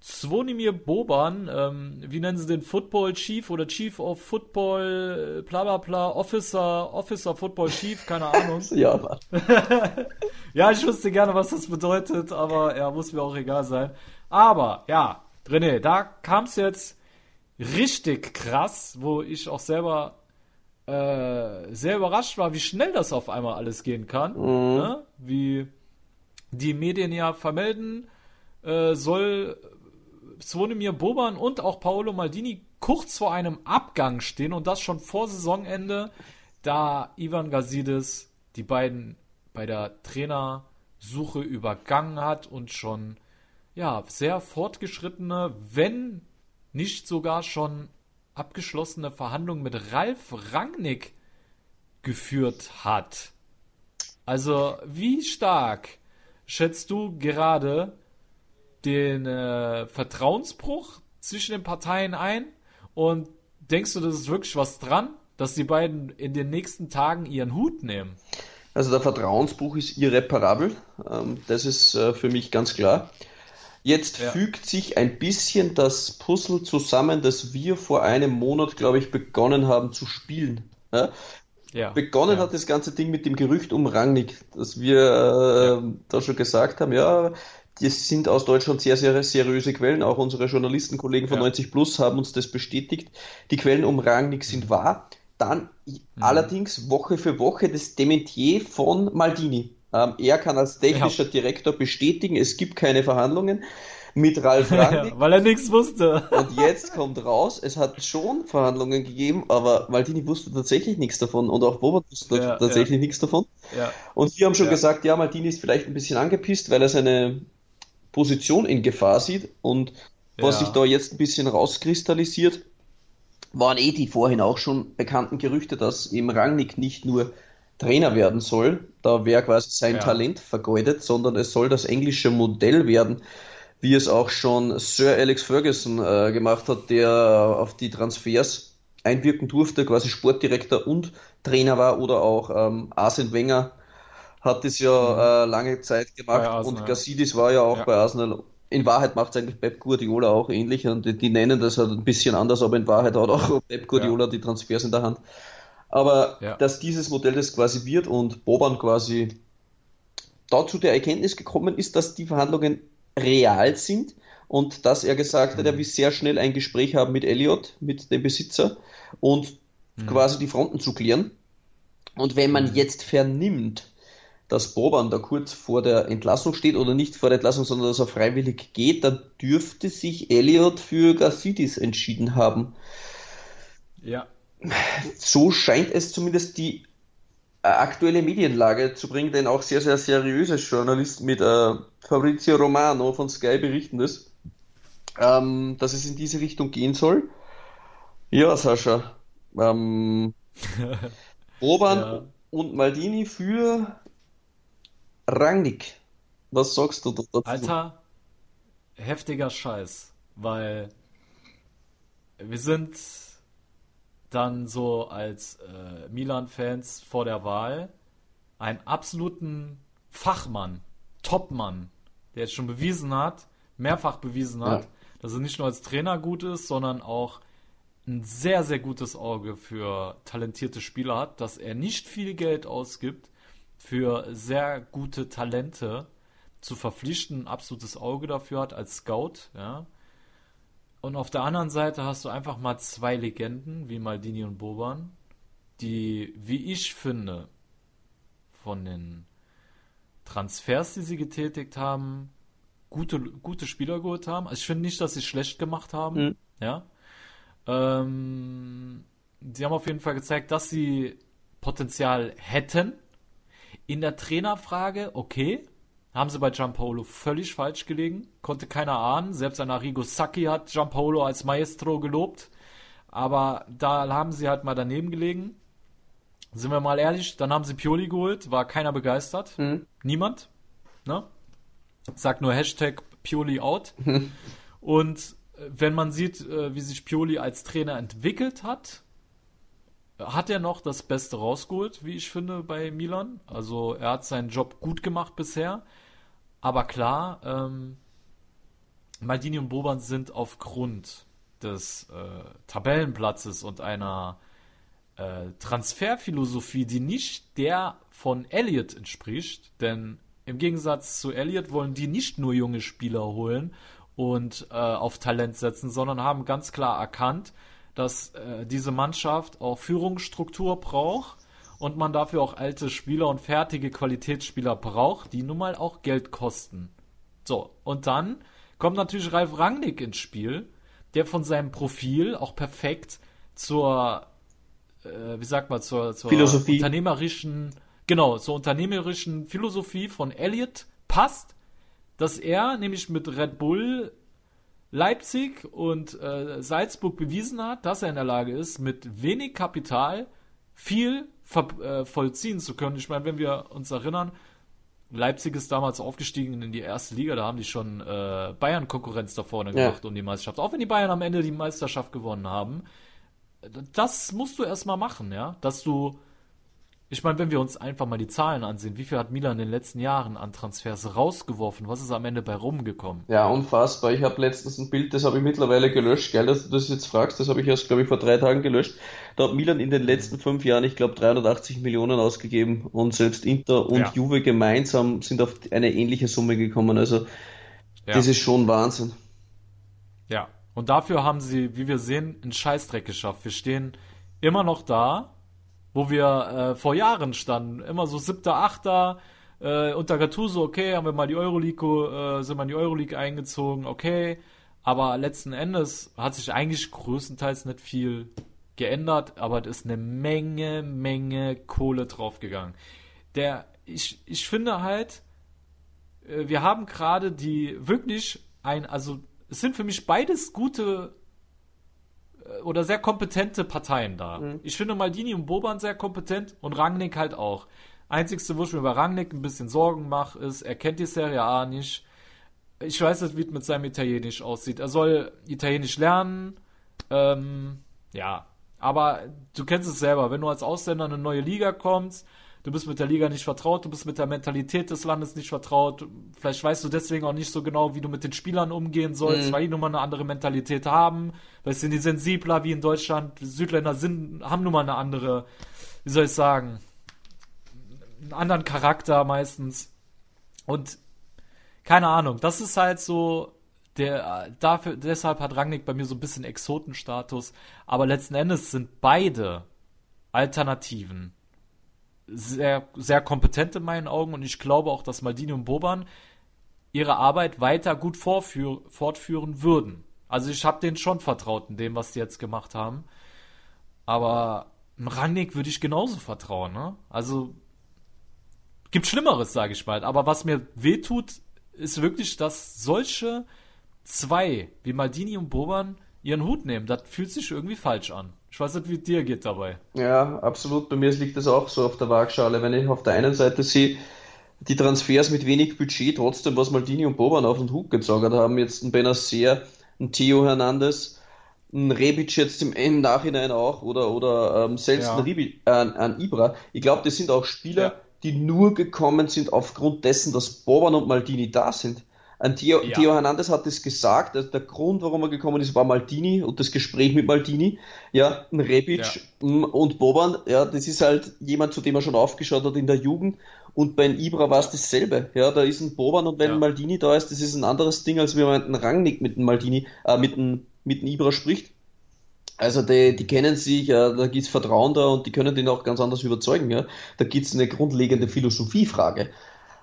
S2: Zvonimir Boban, ähm, wie nennen sie den Football Chief oder Chief of Football, bla bla bla, Officer, Officer Football Chief, keine Ahnung. [LAUGHS]
S3: Ja, Mann. [LAUGHS]
S2: Ja, ich wüsste gerne, was das bedeutet, aber ja, muss mir auch egal sein. Aber ja, René, da kam es jetzt richtig krass, wo ich auch selber äh, sehr überrascht war, wie schnell das auf einmal alles gehen kann. Ne? Wie die Medien ja vermelden, äh, soll Zvonimir Boban und auch Paolo Maldini kurz vor einem Abgang stehen und das schon vor Saisonende, da Ivan Gazidis die beiden bei der Trainersuche übergangen hat und schon ja sehr fortgeschrittene, wenn nicht sogar schon abgeschlossene Verhandlungen mit Ralf Rangnick geführt hat. Also wie stark schätzt du gerade den äh, Vertrauensbruch zwischen den Parteien ein und denkst du, das ist wirklich was dran, dass die beiden in den nächsten Tagen ihren Hut nehmen?
S3: Also der Vertrauensbruch ist irreparabel. Ähm, das ist äh, für mich ganz klar. Jetzt
S2: Ja.
S3: fügt sich ein bisschen das Puzzle zusammen, das wir vor einem Monat, glaube ich, begonnen haben zu spielen. Ja?
S2: Ja.
S3: Begonnen
S2: ja.
S3: hat das ganze Ding mit dem Gerücht um Rangnick, dass wir äh, da schon gesagt haben, ja, das sind aus Deutschland sehr, sehr seriöse Quellen. Auch unsere Journalistenkollegen von
S2: Ja.
S3: 90 Plus haben uns das bestätigt. Die Quellen um Rangnick sind wahr. Dann
S2: Mhm.
S3: allerdings Woche für Woche das Dementier von Maldini. Ähm, er kann als technischer ja. Direktor bestätigen, es gibt keine Verhandlungen mit Ralf [LAUGHS] Rangnick.
S2: weil er nichts wusste.
S3: Und jetzt kommt raus, es hat schon Verhandlungen gegeben, aber Maldini wusste tatsächlich nichts davon und auch Boban wusste ja, tatsächlich ja. nichts davon.
S2: Ja.
S3: Und wir haben schon gesagt, ja, Maldini ist vielleicht ein bisschen angepisst, weil er seine Position in Gefahr sieht und was sich da jetzt ein bisschen rauskristallisiert, waren eh die vorhin auch schon bekannten Gerüchte, dass eben Rangnick nicht nur Trainer werden soll, da wäre quasi sein Talent vergeudet, sondern es soll das englische Modell werden, wie es auch schon Sir Alex Ferguson äh, gemacht hat, der auf die Transfers einwirken durfte, quasi Sportdirektor und Trainer war, oder auch ähm, Arsene Wenger hat es ja mhm. äh, lange Zeit gemacht und Gassidis war ja auch ja. bei Arsenal. In Wahrheit macht es eigentlich Pep Guardiola auch ähnlich und die, die, nennen das halt ein bisschen anders, aber in Wahrheit hat auch Pep Guardiola ja. die Transfers in der Hand. Aber ja. dass dieses Modell das quasi wird und Boban quasi dazu der Erkenntnis gekommen ist, dass die Verhandlungen real sind und dass er gesagt hat, er will sehr schnell ein Gespräch haben mit Elliot, mit dem Besitzer und mhm. quasi die Fronten zu klären. Und wenn man mhm. jetzt vernimmt, dass Boban da kurz vor der Entlassung steht oder nicht vor der Entlassung, sondern dass er freiwillig geht, dann dürfte sich Elliot für Gassidis entschieden haben.
S2: Ja.
S3: So scheint es zumindest die äh, aktuelle Medienlage zu bringen, denn auch sehr, sehr seriöse Journalisten mit äh, Fabrizio Romano von Sky berichten das, ähm, dass es in diese Richtung gehen soll. Ja, Sascha. Ähm, [LAUGHS] Boban ja. und Maldini für Rangnick. Was sagst du dazu?
S2: Alter, heftiger Scheiß, weil wir sind dann so als äh, Milan-Fans vor der Wahl einen absoluten Fachmann, Topmann, der jetzt schon bewiesen hat, mehrfach bewiesen hat, ja. dass er nicht nur als Trainer gut ist, sondern auch ein sehr, sehr gutes Auge für talentierte Spieler hat, dass er nicht viel Geld ausgibt für sehr gute Talente zu verpflichten, ein absolutes Auge dafür hat als Scout, ja. Und auf der anderen Seite hast du einfach mal zwei Legenden, wie Maldini und Boban, die, wie ich finde, von den Transfers, die sie getätigt haben, gute, gute Spieler geholt haben. Also ich finde nicht, dass sie schlecht gemacht haben. Mhm. Ja. Ähm, sie haben auf jeden Fall gezeigt, dass sie Potenzial hätten. In der Trainerfrage, okay, haben sie bei Giampaolo völlig falsch gelegen. Konnte keiner ahnen. Selbst ein Arrigo Sacchi hat Giampaolo als Maestro gelobt. Aber da haben sie halt mal daneben gelegen. Sind wir mal ehrlich, dann haben sie Pioli geholt, war keiner begeistert. Mhm. Niemand. Ne? Sagt nur Hashtag Pioli out. [LAUGHS] Und äh, wenn man sieht, äh, wie sich Pioli als Trainer entwickelt hat, hat er noch das Beste rausgeholt, wie ich finde, bei Milan. Also er hat seinen Job gut gemacht bisher. Aber klar, ähm, Maldini und Boban sind aufgrund des äh, Tabellenplatzes und einer äh, Transferphilosophie, die nicht der von Elliott entspricht, denn im Gegensatz zu Elliott wollen die nicht nur junge Spieler holen und äh, auf Talent setzen, sondern haben ganz klar erkannt, dass äh, diese Mannschaft auch Führungsstruktur braucht und man dafür auch alte Spieler und fertige Qualitätsspieler braucht, die nun mal auch Geld kosten. So, und dann kommt natürlich Ralf Rangnick ins Spiel, der von seinem Profil auch perfekt zur, äh, wie sagt man, zur, zur
S3: Philosophie.
S2: unternehmerischen, genau, zur unternehmerischen Philosophie von Elliot passt, dass er nämlich mit Red Bull Leipzig und äh, Salzburg bewiesen hat, dass er in der Lage ist, mit wenig Kapital viel äh, vollziehen zu können. Ich meine, wenn wir uns erinnern, Leipzig ist damals aufgestiegen in die erste Liga, da haben die schon äh, Bayern Konkurrenz da vorne ja. gemacht um die Meisterschaft. Auch wenn die Bayern am Ende die Meisterschaft gewonnen haben. Das musst du erstmal machen, ja, dass du ich meine, wenn wir uns einfach mal die Zahlen ansehen, wie viel hat Milan in den letzten Jahren an Transfers rausgeworfen? Was ist am Ende bei rumgekommen?
S3: Ja, unfassbar. Ich habe letztens ein Bild, das habe ich mittlerweile gelöscht. Geil, dass du das jetzt fragst. Das habe ich erst, glaube ich, vor drei Tagen gelöscht. Da hat Milan in den letzten fünf Jahren, ich glaube, 380 Millionen ausgegeben und selbst Inter und ja. Juve gemeinsam sind auf eine ähnliche Summe gekommen. Also, ja. das ist schon Wahnsinn.
S2: Ja, und dafür haben sie, wie wir sehen, einen Scheißdreck geschafft. Wir stehen immer noch da, wo wir äh, vor Jahren standen. Immer so siebter, achter, Äh, unter Gattuso, okay, haben wir mal die Euroleague, äh, sind wir in die Euroleague eingezogen, okay. Aber letzten Endes hat sich eigentlich größtenteils nicht viel geändert, aber es ist eine Menge, Menge Kohle draufgegangen. Der, ich, ich finde halt, äh, wir haben gerade die wirklich ein, also es sind für mich beides gute oder sehr kompetente Parteien da. Mhm. Ich finde Maldini und Boban sehr kompetent und Rangnick halt auch. Einzigste, wo ich mir bei Rangnick ein bisschen Sorgen mache, ist, er kennt die Serie A nicht. Ich weiß nicht, wie es mit seinem Italienisch aussieht. Er soll Italienisch lernen. Ähm, ja, aber du kennst es selber, wenn du als Ausländer in eine neue Liga kommst, du bist mit der Liga nicht vertraut, du bist mit der Mentalität des Landes nicht vertraut, vielleicht weißt du deswegen auch nicht so genau, wie du mit den Spielern umgehen sollst, mhm. weil die nun mal eine andere Mentalität haben, weil sind die sensibler wie in Deutschland, Südländer sind, haben nun mal eine andere, wie soll ich sagen, einen anderen Charakter meistens. Und keine Ahnung, das ist halt so, der, dafür, deshalb hat Rangnick bei mir so ein bisschen Exotenstatus. Aber letzten Endes sind beide Alternativen sehr, sehr kompetent in meinen Augen und ich glaube auch, dass Maldini und Boban ihre Arbeit weiter gut fortführen würden. Also ich habe denen schon vertraut in dem, was die jetzt gemacht haben. Aber Rangnick würde ich genauso vertrauen. Ne? Also gibt Schlimmeres, sage ich mal. Aber was mir wehtut, ist wirklich, dass solche zwei wie Maldini und Boban ihren Hut nehmen. Das fühlt sich irgendwie falsch an. Ich weiß nicht, wie dir geht dabei.
S3: Ja, absolut. Bei mir liegt das auch so auf der Waagschale. Wenn ich auf der einen Seite sehe, die Transfers mit wenig Budget, trotzdem was Maldini und Boban auf den Hut gezogen haben, jetzt ein Benacer, ein Theo Hernandez, ein Rebic jetzt im, im Nachhinein auch oder, oder ähm, selbst ja. ein, Rebic, äh, ein Ibra. Ich glaube, das sind auch Spieler, ja. die nur gekommen sind aufgrund dessen, dass Boban und Maldini da sind. Ein Theo, ja. Theo Hernandez hat es gesagt, dass der Grund, warum er gekommen ist, war Maldini und das Gespräch mit Maldini. Ja, ein Rebic ja. und Boban, ja, das ist halt jemand, zu dem er schon aufgeschaut hat in der Jugend. Und bei Ibra war es dasselbe. Ja, da ist ein Boban und wenn ja. Maldini da ist, das ist ein anderes Ding, als wenn man einen Rangnick mit dem Maldini, äh, mit dem, mit dem Ibra spricht. Also die, die kennen sich, ja, da gibt's Vertrauen da und die können den auch ganz anders überzeugen. Ja. Da gibt's eine grundlegende Philosophiefrage.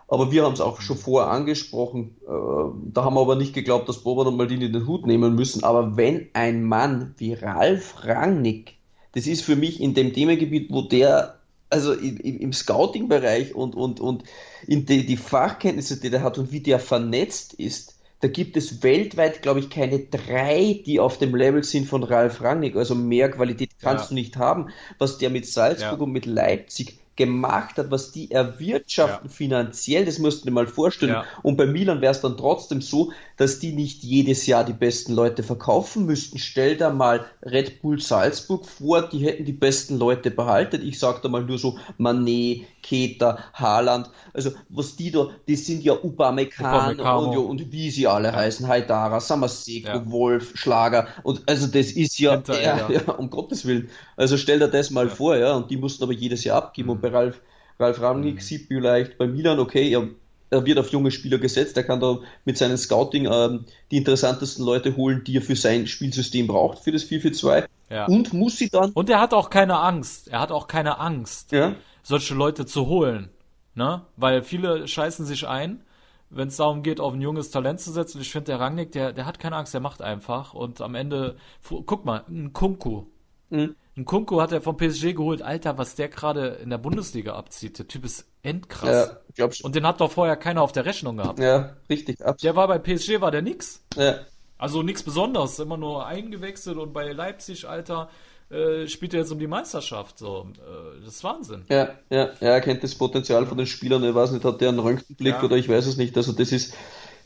S3: Aber wir haben es auch schon vorher angesprochen. Äh, da haben wir aber nicht geglaubt, dass Boban und Maldini den Hut nehmen müssen. Aber wenn ein Mann wie Ralf Rangnick, das ist für mich in dem Themengebiet, wo der, also im, im Scouting-Bereich und, und, und in die, die Fachkenntnisse, die der hat und wie der vernetzt ist, da gibt es weltweit, glaube ich, keine drei, die auf dem Level sind von Ralf Rangnick. Also mehr Qualität kannst ja. du nicht haben. Was der mit Salzburg ja. und mit Leipzig gemacht hat, was die erwirtschaften ja. finanziell, das musst du dir mal vorstellen. Ja. Und bei Milan wäre es dann trotzdem so, dass die nicht jedes Jahr die besten Leute verkaufen müssten. Stell da mal Red Bull Salzburg vor, die hätten die besten Leute behalten. Ich sag da mal nur so Manet, Keter, Haaland. Also was die da, die sind ja Upamecano und, und wie sie alle ja. heißen, Haidara, Samaseko, ja. Wolf, Schlager. Und also das ist ja, Hinter, [LAUGHS] ja, ja, um Gottes Willen. Also stell dir das mal vor, ja. Und die mussten aber jedes Jahr abgeben. Mhm. Und bei Ralf, Ralf Rangnick mhm. sieht vielleicht bei Milan, okay, er, er wird auf junge Spieler gesetzt, er kann da mit seinem Scouting ähm, die interessantesten Leute holen, die er für sein Spielsystem braucht, für das 4-4-2. Ja. Und muss sie dann.
S2: Und er hat auch keine Angst. Er hat auch keine Angst, ja. solche Leute zu holen. Ne? Weil viele scheißen sich ein, wenn es darum geht, auf ein junges Talent zu setzen. Ich finde, der Rangnick, der, der hat keine Angst, der macht einfach. Und am Ende, guck mal, ein Kunku. Mhm. Ein Kunku hat er vom PSG geholt. Alter, was der gerade in der Bundesliga abzieht. Der Typ ist endkrass. Ja, glaubst Und den hat doch vorher keiner auf der Rechnung gehabt.
S3: Ja, richtig. Absolut.
S2: Der war bei PSG, war der nix. Ja. Also nichts Besonderes. Immer nur eingewechselt und bei Leipzig, Alter, äh, spielt er jetzt um die Meisterschaft. So, äh, das ist Wahnsinn.
S3: Ja, ja, ja, er kennt das Potenzial von den Spielern. Ich weiß nicht, hat der einen Röntgenblick ja. oder ich weiß es nicht. Also das ist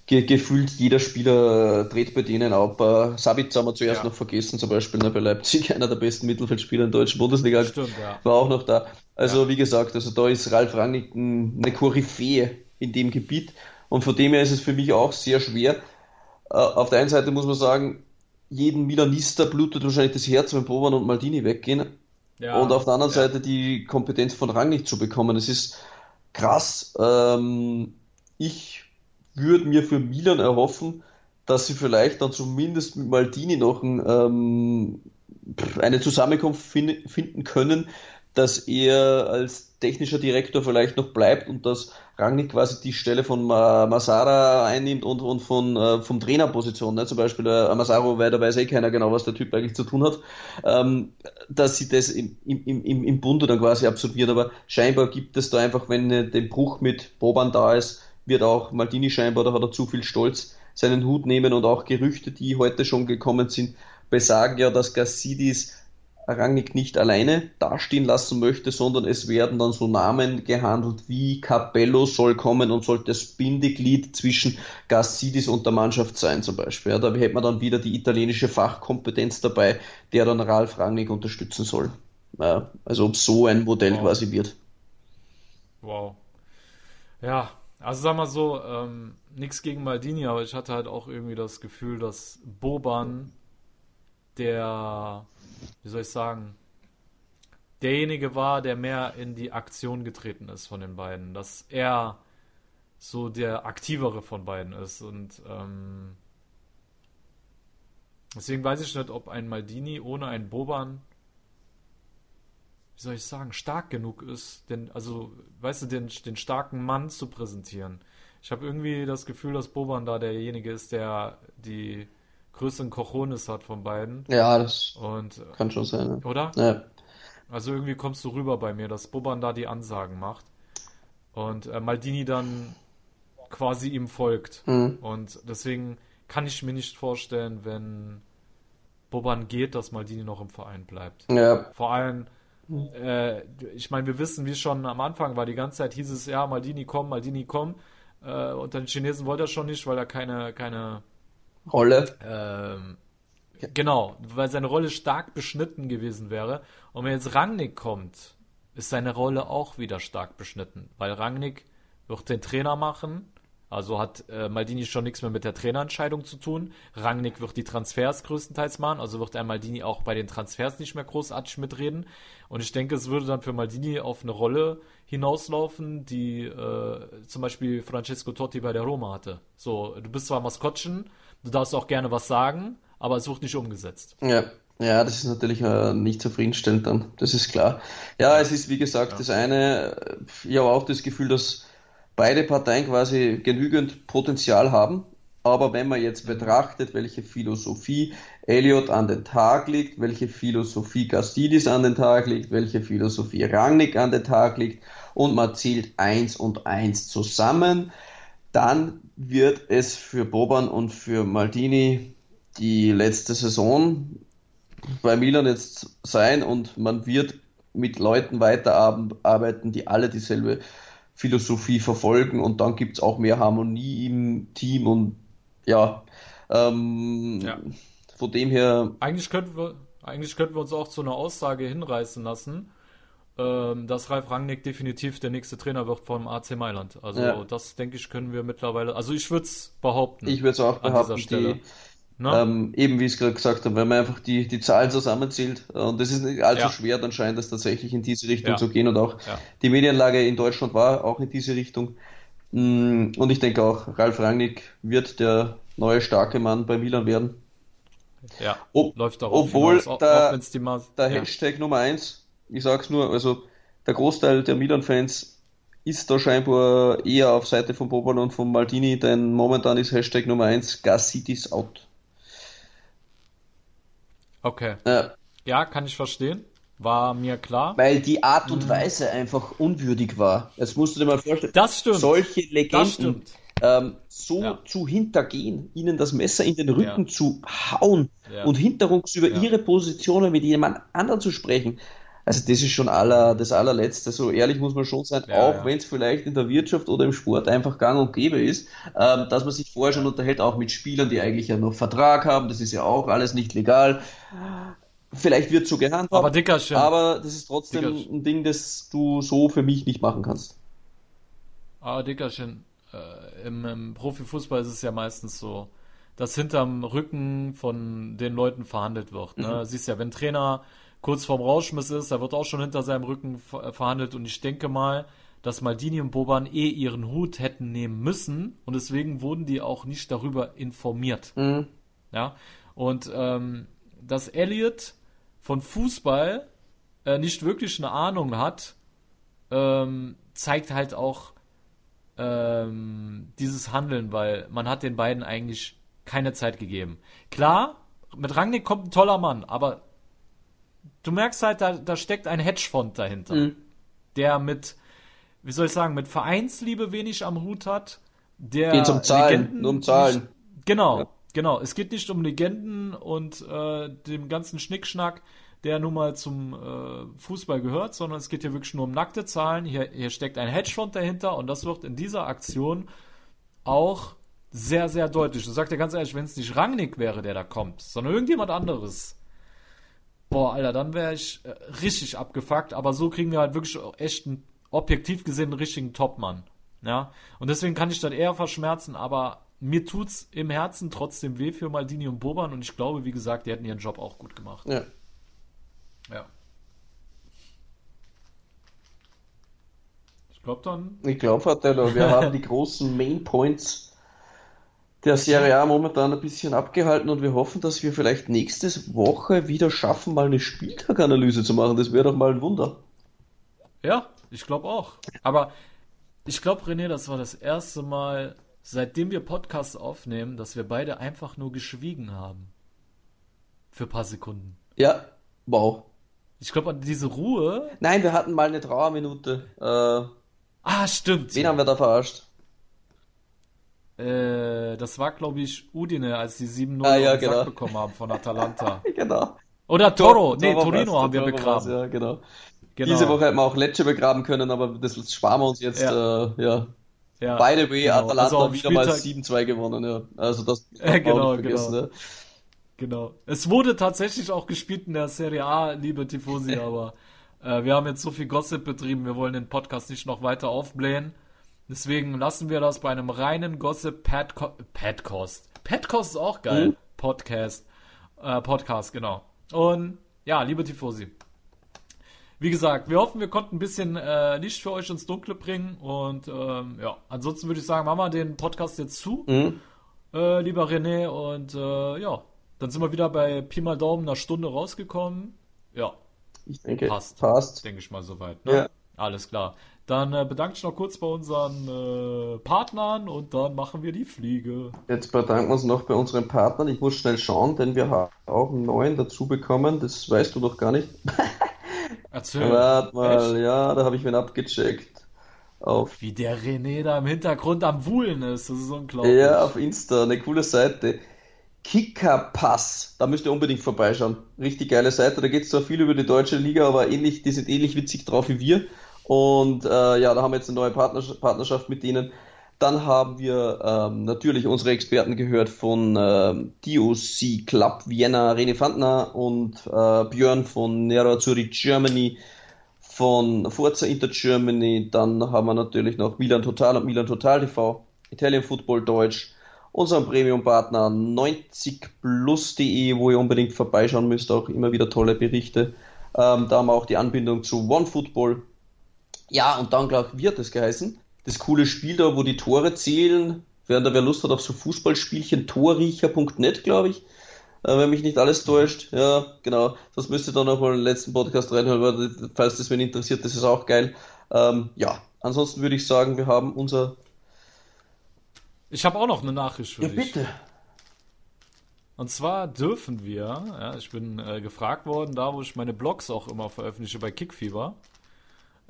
S3: ge gefühlt jeder Spieler äh, dreht bei denen ab. Äh, Sabitzer haben wir zuerst ja. noch vergessen, zum Beispiel ne, bei Leipzig, [LAUGHS] einer der besten Mittelfeldspieler in der deutschen Bundesliga. Stimmt, ja. War auch noch da. Also ja. wie gesagt, also da ist Ralf Rangnick eine Koryphäe in dem Gebiet. Und von dem her ist es für mich auch sehr schwer. Äh, auf der einen Seite muss man sagen, jeden Milanista blutet wahrscheinlich das Herz, wenn Boban und Maldini weggehen. Ja, und auf der anderen ja. Seite die Kompetenz von Rang nicht zu bekommen. Es ist krass. Ähm, ich würde mir für Milan erhoffen, dass sie vielleicht dann zumindest mit Maldini noch ein, ähm, eine Zusammenkunft fin finden können, dass er als technischer Direktor vielleicht noch bleibt und dass Rangnick quasi die Stelle von Masara einnimmt und, und von, äh, vom Trainerposition, ne? zum Beispiel äh, Masaro, weil da weiß eh keiner genau, was der Typ eigentlich zu tun hat, ähm, dass sie das im, im, im, im Bunde dann quasi absolviert, aber scheinbar gibt es da einfach, wenn äh, der Bruch mit Boban da ist, wird auch Maldini scheinbar, da hat er zu viel Stolz, seinen Hut nehmen und auch Gerüchte, die heute schon gekommen sind, besagen ja, dass Gassidis Rangnick nicht alleine dastehen lassen möchte, sondern es werden dann so Namen gehandelt wie Capello soll kommen und soll das Bindeglied zwischen Gassidis und der Mannschaft sein zum Beispiel. Ja, da hätte man dann wieder die italienische Fachkompetenz dabei, der dann Ralf Rangnick unterstützen soll. Ja, also ob so ein Modell wow. quasi wird.
S2: Wow. Ja, also sag mal so, ähm, nichts gegen Maldini, aber ich hatte halt auch irgendwie das Gefühl, dass Boban der wie soll ich sagen, derjenige war, der mehr in die Aktion getreten ist von den beiden. Dass er so der aktivere von beiden ist. Und ähm, deswegen weiß ich nicht, ob ein Maldini ohne einen Boban, wie soll ich sagen, stark genug ist, denn, also, weißt du, den, den starken Mann zu präsentieren. Ich habe irgendwie das Gefühl, dass Boban da derjenige ist, der die größeren Cojones hat von beiden.
S3: Ja, das
S2: und,
S3: kann schon sein. Ne?
S2: Oder?
S3: Ja.
S2: Also irgendwie kommst du rüber bei mir, dass Boban da die Ansagen macht und äh, Maldini dann quasi ihm folgt.
S3: Mhm.
S2: Und deswegen kann ich mir nicht vorstellen, wenn Boban geht, dass Maldini noch im Verein bleibt.
S3: Ja.
S2: Vor allem, äh, ich meine, wir wissen, wie schon am Anfang war, die ganze Zeit hieß es, ja, Maldini komm, Maldini komm. Äh, und den Chinesen wollte er schon nicht, weil er keine, keine
S3: Rolle.
S2: Ähm, genau, weil seine Rolle stark beschnitten gewesen wäre. Und wenn jetzt Rangnick kommt, ist seine Rolle auch wieder stark beschnitten, weil Rangnick wird den Trainer machen. Also hat äh, Maldini schon nichts mehr mit der Trainerentscheidung zu tun. Rangnick wird die Transfers größtenteils machen, also wird ein Maldini auch bei den Transfers nicht mehr großartig mitreden. Und ich denke, es würde dann für Maldini auf eine Rolle hinauslaufen, die äh, zum Beispiel Francesco Totti bei der Roma hatte. So, du bist zwar Maskottchen, Du darfst auch gerne was sagen, aber es wird nicht umgesetzt.
S3: Ja. Ja, das ist natürlich äh, nicht zufriedenstellend dann, das ist klar. Ja, es ist wie gesagt ja. das eine, äh, ich habe auch das Gefühl, dass beide Parteien quasi genügend Potenzial haben, aber wenn man jetzt betrachtet, welche Philosophie Elliot an den Tag legt, welche Philosophie Gastidis an den Tag legt, welche Philosophie Rangnick an den Tag legt und man zählt eins und eins zusammen, dann wird es für Boban und für Maldini die letzte Saison bei Milan jetzt sein. Und man wird mit Leuten weiterarbeiten, die alle dieselbe Philosophie verfolgen und dann gibt es auch mehr Harmonie im Team und ja, ähm, ja. von dem her.
S2: Eigentlich könnten, wir, eigentlich könnten wir uns auch zu einer Aussage hinreißen lassen, ähm, dass Ralf Rangnick definitiv der nächste Trainer wird vom AC Mailand. Also ja. das denke ich können wir mittlerweile. Also ich würde es behaupten.
S3: Ich würde es auch behaupten. Die, ähm, eben wie ich es gerade gesagt habe, wenn man einfach die, die Zahlen zusammenzählt äh, und das ist nicht allzu ja. schwer, dann scheint es tatsächlich in diese Richtung ja. zu gehen und auch die Medienlage in Deutschland war auch in diese Richtung. Mm, und ich denke auch, Ralf Rangnick wird der neue starke Mann bei Milan werden.
S2: Ja,
S3: Ob, läuft darauf Obwohl hinaus, der, auch, der Hashtag Nummer 1 ich sag's nur, also der Großteil der Milan-Fans ist da scheinbar eher auf Seite von Boban und von Maldini, denn momentan ist Hashtag Nummer 1 Gassitis out.
S2: Okay. Ja. ja, kann ich verstehen. War mir klar.
S3: Weil die Art und mhm. Weise einfach unwürdig war. Jetzt musst du dir mal vorstellen.
S2: Das stimmt.
S3: Solche Legenden ähm, so ja. zu hintergehen, ihnen das Messer in den Rücken ja. zu hauen und hinterrücks über ihre Positionen mit jemand anderen zu sprechen. Also das ist schon aller, das allerletzte. So ehrlich muss man schon sein, ja, auch ja. wenn es vielleicht in der Wirtschaft oder im Sport einfach gang und gäbe ist, ähm, dass man sich vorher schon unterhält, auch mit Spielern, die eigentlich ja noch Vertrag haben. Das ist ja auch alles nicht legal. Vielleicht wird so gehandhabt,
S2: aber, Dickerchen.
S3: aber das ist trotzdem Dickerchen. ein Ding, das du so für mich nicht machen kannst.
S2: Aber Dickerchen, äh, im, im Profifußball ist es ja meistens so, dass hinterm Rücken von den Leuten verhandelt wird. Ne? Mhm. Siehst ja, wenn Trainer kurz vorm Rauschmiss ist. Da wird auch schon hinter seinem Rücken äh, verhandelt und ich denke mal, dass Maldini und Boban eh ihren Hut hätten nehmen müssen und deswegen wurden die auch nicht darüber informiert.
S3: Mhm.
S2: Ja, und ähm, dass Elliot von Fußball äh, nicht wirklich eine Ahnung hat, ähm, zeigt halt auch ähm, dieses Handeln, weil man hat den beiden eigentlich keine Zeit gegeben. Klar, mit Rangnick kommt ein toller Mann, aber du merkst halt, da, da steckt ein Hedgefonds dahinter, mhm. der mit, wie soll ich sagen, mit Vereinsliebe wenig am Hut hat. Der
S3: geht um Zahlen, Legenden, nur um Zahlen.
S2: Genau, ja. genau. Es geht nicht um Legenden und äh, dem ganzen Schnickschnack, der nun mal zum äh, Fußball gehört, sondern es geht hier wirklich nur um nackte Zahlen. Hier, hier steckt ein Hedgefonds dahinter und das wird in dieser Aktion auch sehr, sehr deutlich. Du sagst ja ganz ehrlich, wenn es nicht Rangnick wäre, der da kommt, sondern irgendjemand anderes. Boah, Alter, dann wäre ich äh, richtig abgefuckt, aber so kriegen wir halt wirklich echt einen, objektiv gesehen, einen richtigen Topmann. Ja, und deswegen kann ich das eher verschmerzen, aber mir tut's im Herzen trotzdem weh für Maldini und Boban und ich glaube, wie gesagt, die hätten ihren Job auch gut gemacht.
S3: Ja.
S2: Ja. Ich glaube dann.
S3: Ich glaube, Fratello, wir [LAUGHS] haben die großen Main Points der Serie A momentan ein bisschen abgehalten und wir hoffen, dass wir vielleicht nächste Woche wieder schaffen, mal eine Spieltaganalyse zu machen. Das wäre doch mal ein Wunder.
S2: Ja, ich glaube auch. Aber ich glaube, René, das war das erste Mal, seitdem wir Podcasts aufnehmen, dass wir beide einfach nur geschwiegen haben. Für ein paar Sekunden.
S3: Ja, wow.
S2: Ich glaube, an diese Ruhe.
S3: Nein, wir hatten mal eine Trauerminute. Äh,
S2: ah, stimmt.
S3: Wen haben wir da verarscht?
S2: Äh, das war, glaube ich, Udine, als die 7-0
S3: ah, ja, genau.
S2: bekommen haben von Atalanta. [LAUGHS]
S3: genau.
S2: Oder Toro, nee, Toro Torino was, haben wir begraben.
S3: ja, genau. genau. Diese Woche hätten wir auch Lecce begraben können, aber das sparen wir uns jetzt, ja. Äh, ja. ja. By the way, genau. Atalanta also wieder mal 7-2 gewonnen, ja. Also das [LAUGHS]
S2: äh, genau, vergessen, genau. Ne? Genau. Es wurde tatsächlich auch gespielt in der Serie A, liebe Tifosi, [LAUGHS] aber äh, wir haben jetzt so viel Gossip betrieben, wir wollen den Podcast nicht noch weiter aufblähen. Deswegen lassen wir das bei einem reinen Gossip Podcast. Podcast ist auch geil. Mhm. Podcast. Äh, Podcast, genau. Und ja, liebe Tifosi. Wie gesagt, wir hoffen, wir konnten ein bisschen äh, Licht für euch ins Dunkle bringen. Und ähm, ja, ansonsten würde ich sagen, machen wir den Podcast jetzt zu, mhm. äh, lieber René. Und äh, ja, dann sind wir wieder bei Pi mal Daumen einer Stunde rausgekommen. Ja.
S3: Ich denke,
S2: passt.
S3: Passt.
S2: Denke ich mal soweit. Ne?
S3: Ja.
S2: Alles klar. Dann äh, bedanke ich noch kurz bei unseren äh, Partnern und dann machen wir die Fliege.
S3: Jetzt bedanken wir uns noch bei unseren Partnern. Ich muss schnell schauen, denn wir haben auch einen neuen dazu bekommen. Das weißt du doch gar nicht. [LAUGHS]
S2: Erzähl.
S3: Warte mal, Echt? ja, da habe ich wen abgecheckt. Auf
S2: Wie der René da im Hintergrund am Wuhlen ist. Das ist unglaublich.
S3: Ja, auf Insta. Eine coole Seite. Kickerpass, da müsst ihr unbedingt vorbeischauen. Richtig geile Seite, da geht es zwar viel über die deutsche Liga, aber ähnlich, die sind ähnlich witzig drauf wie wir. Und äh, ja, da haben wir jetzt eine neue Partnerschaft, Partnerschaft mit denen. Dann haben wir ähm, natürlich unsere Experten gehört von äh, DOC Club Vienna, René Fandner und äh, Björn von Nero Zurich Germany, von Forza Inter Germany. Dann haben wir natürlich noch Milan Total und Milan Total TV, Italian Football Deutsch, unseren Premium-Partner 90plus.de, wo ihr unbedingt vorbeischauen müsst, auch immer wieder tolle Berichte. Ähm, da haben wir auch die Anbindung zu OneFootball. Ja, und dann, glaube ich, wird es geheißen, das coole Spiel da, wo die Tore zählen, wer da wer Lust hat auf so Fußballspielchen, torriecher.net, glaube ich, äh, wenn mich nicht alles täuscht. Ja, genau. Das müsst ihr dann noch mal in den letzten Podcast reinhören, weil, falls das wen interessiert, das ist auch geil. Ähm, ja, ansonsten würde ich sagen, wir haben unser
S2: ich habe auch noch eine Nachricht für
S3: ja,
S2: dich.
S3: bitte.
S2: Und zwar dürfen wir, ja, ich bin äh, gefragt worden, da wo ich meine Blogs auch immer veröffentliche bei Kickfieber,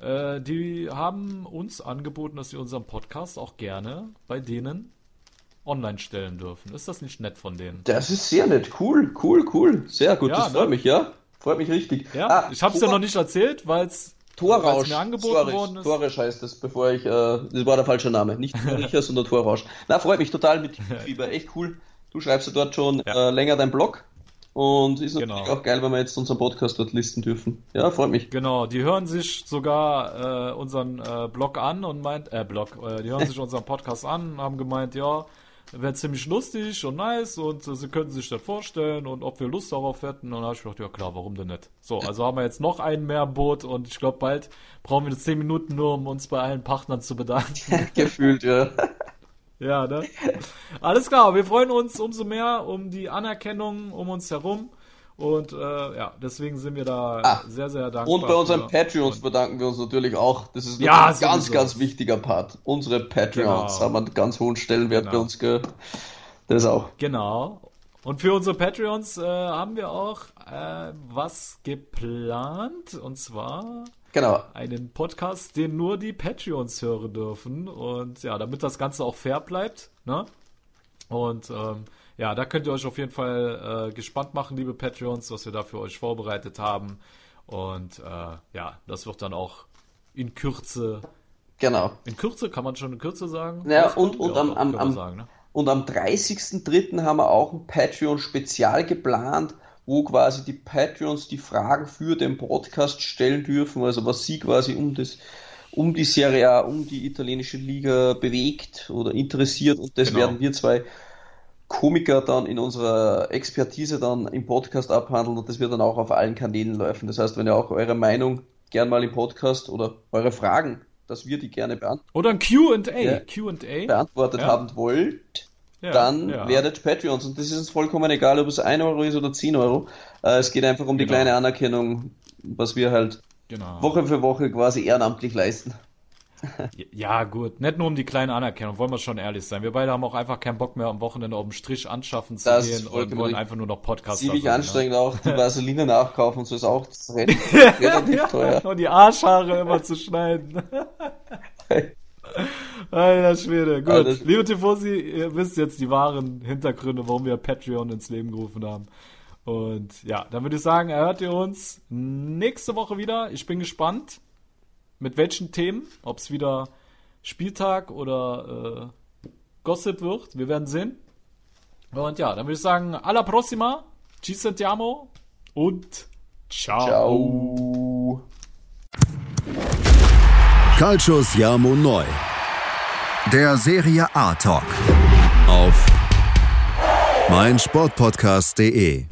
S2: äh, die haben uns angeboten, dass wir unseren Podcast auch gerne bei denen online stellen dürfen. Ist das nicht nett von denen?
S3: Das ist sehr nett. Cool, cool, cool. Sehr gut. Ja, das freut ne? mich, ja. Freut mich richtig.
S2: Ja, ah, ich habe es ja noch nicht erzählt, weil es
S3: Torrausch.
S2: mir angeboten Suarez. worden ist.
S3: Torrausch heißt das, bevor ich, äh, das war der falsche Name. Nicht [LAUGHS] Torricher, sondern Torrausch. Na, freut mich total mit Fieber. [LAUGHS] Echt cool. Du schreibst ja dort schon ja. äh, länger deinen Blog. Und ist natürlich genau. auch geil, wenn wir jetzt unseren Podcast dort listen dürfen. Ja, freut mich.
S2: Genau, die hören sich sogar äh, unseren äh, Blog an und meint, äh, Blog, äh, die hören sich [LAUGHS] unseren Podcast an und haben gemeint, ja, wäre ziemlich lustig und nice und äh, sie könnten sich das vorstellen und ob wir Lust darauf hätten. Und dann habe ich gedacht, ja klar, warum denn nicht? So, also haben wir jetzt noch einen mehr im Boot und ich glaube, bald brauchen wir 10 Minuten nur, um uns bei allen Partnern zu bedanken. [LAUGHS]
S3: Gefühlt, ja. [LAUGHS]
S2: Ja, ne? Alles klar, wir freuen uns umso mehr um die Anerkennung um uns herum. Und äh, ja, deswegen sind wir da ah, sehr, sehr dankbar.
S3: Und bei unseren. Patreons bedanken wir uns natürlich auch. Das ist
S2: ja,
S3: ein ganz, ganz wichtiger Part. Unsere Patreons genau. haben einen ganz hohen Stellenwert genau. bei uns. Gell? Das auch.
S2: Genau. Und für unsere Patreons äh, haben wir auch äh, was geplant. Und zwar
S3: genau.
S2: einen Podcast, den nur die Patreons hören dürfen. Und ja, damit das Ganze auch fair bleibt. Ne? Und ähm, ja, da könnt ihr euch auf jeden Fall äh, gespannt machen, liebe Patreons, was wir da für euch vorbereitet haben. Und äh, ja, das wird dann auch in Kürze.
S3: Genau.
S2: In Kürze kann man schon in Kürze sagen.
S3: Ja, und, und ja, am, am, sagen, ne? und am 30.03. haben wir auch ein Patreon-Spezial geplant, wo quasi die Patreons die Fragen für den Podcast stellen dürfen, also was sie quasi um das um die Serie A, um die italienische Liga bewegt oder interessiert und das genau. werden wir zwei Komiker dann in unserer Expertise dann im Podcast abhandeln und das wird dann auch auf allen Kanälen laufen. Das heißt, wenn ihr auch eure Meinung gern mal im Podcast oder eure Fragen, dass wir die gerne beantworten.
S2: Oder ein Q&A,
S3: ja, Q&A beantwortet ja. haben wollt, ja, dann werdet Patreons. Und das ist uns vollkommen egal, ob es 1 Euro ist oder 10 Euro. Äh, es geht einfach um die genau. kleine Anerkennung, was wir halt genau. Woche für Woche quasi ehrenamtlich leisten.
S2: Ja, gut. Nicht nur um die kleine Anerkennung, wollen wir schon ehrlich sein. Wir beide haben auch einfach keinen Bock mehr, am Wochenende auf dem Strich anschaffen zu
S3: das
S2: gehen und wollen einfach nur noch Podcasts
S3: Ziemlich sein, anstrengend ne? auch, die [LAUGHS] Vaseline nachkaufen, so ist auch das [LAUGHS] relativ
S2: teuer. Und die Arschhaare immer zu schneiden. [LAUGHS] Alter Schwede. Gut. Alles Liebe Tifosi, ihr wisst jetzt die wahren Hintergründe, warum wir Patreon ins Leben gerufen haben. Und ja, dann würde ich sagen, erhört ihr uns nächste Woche wieder. Ich bin gespannt mit welchen Themen, ob es wieder Spieltag oder äh, Gossip wird. Wir werden sehen. Und ja, dann würde ich sagen, alla prossima, ci sentiamo und ciao. ciao.
S1: Calcio Siamo Neu. Der Serie A Talk. Auf meinsportpodcast.de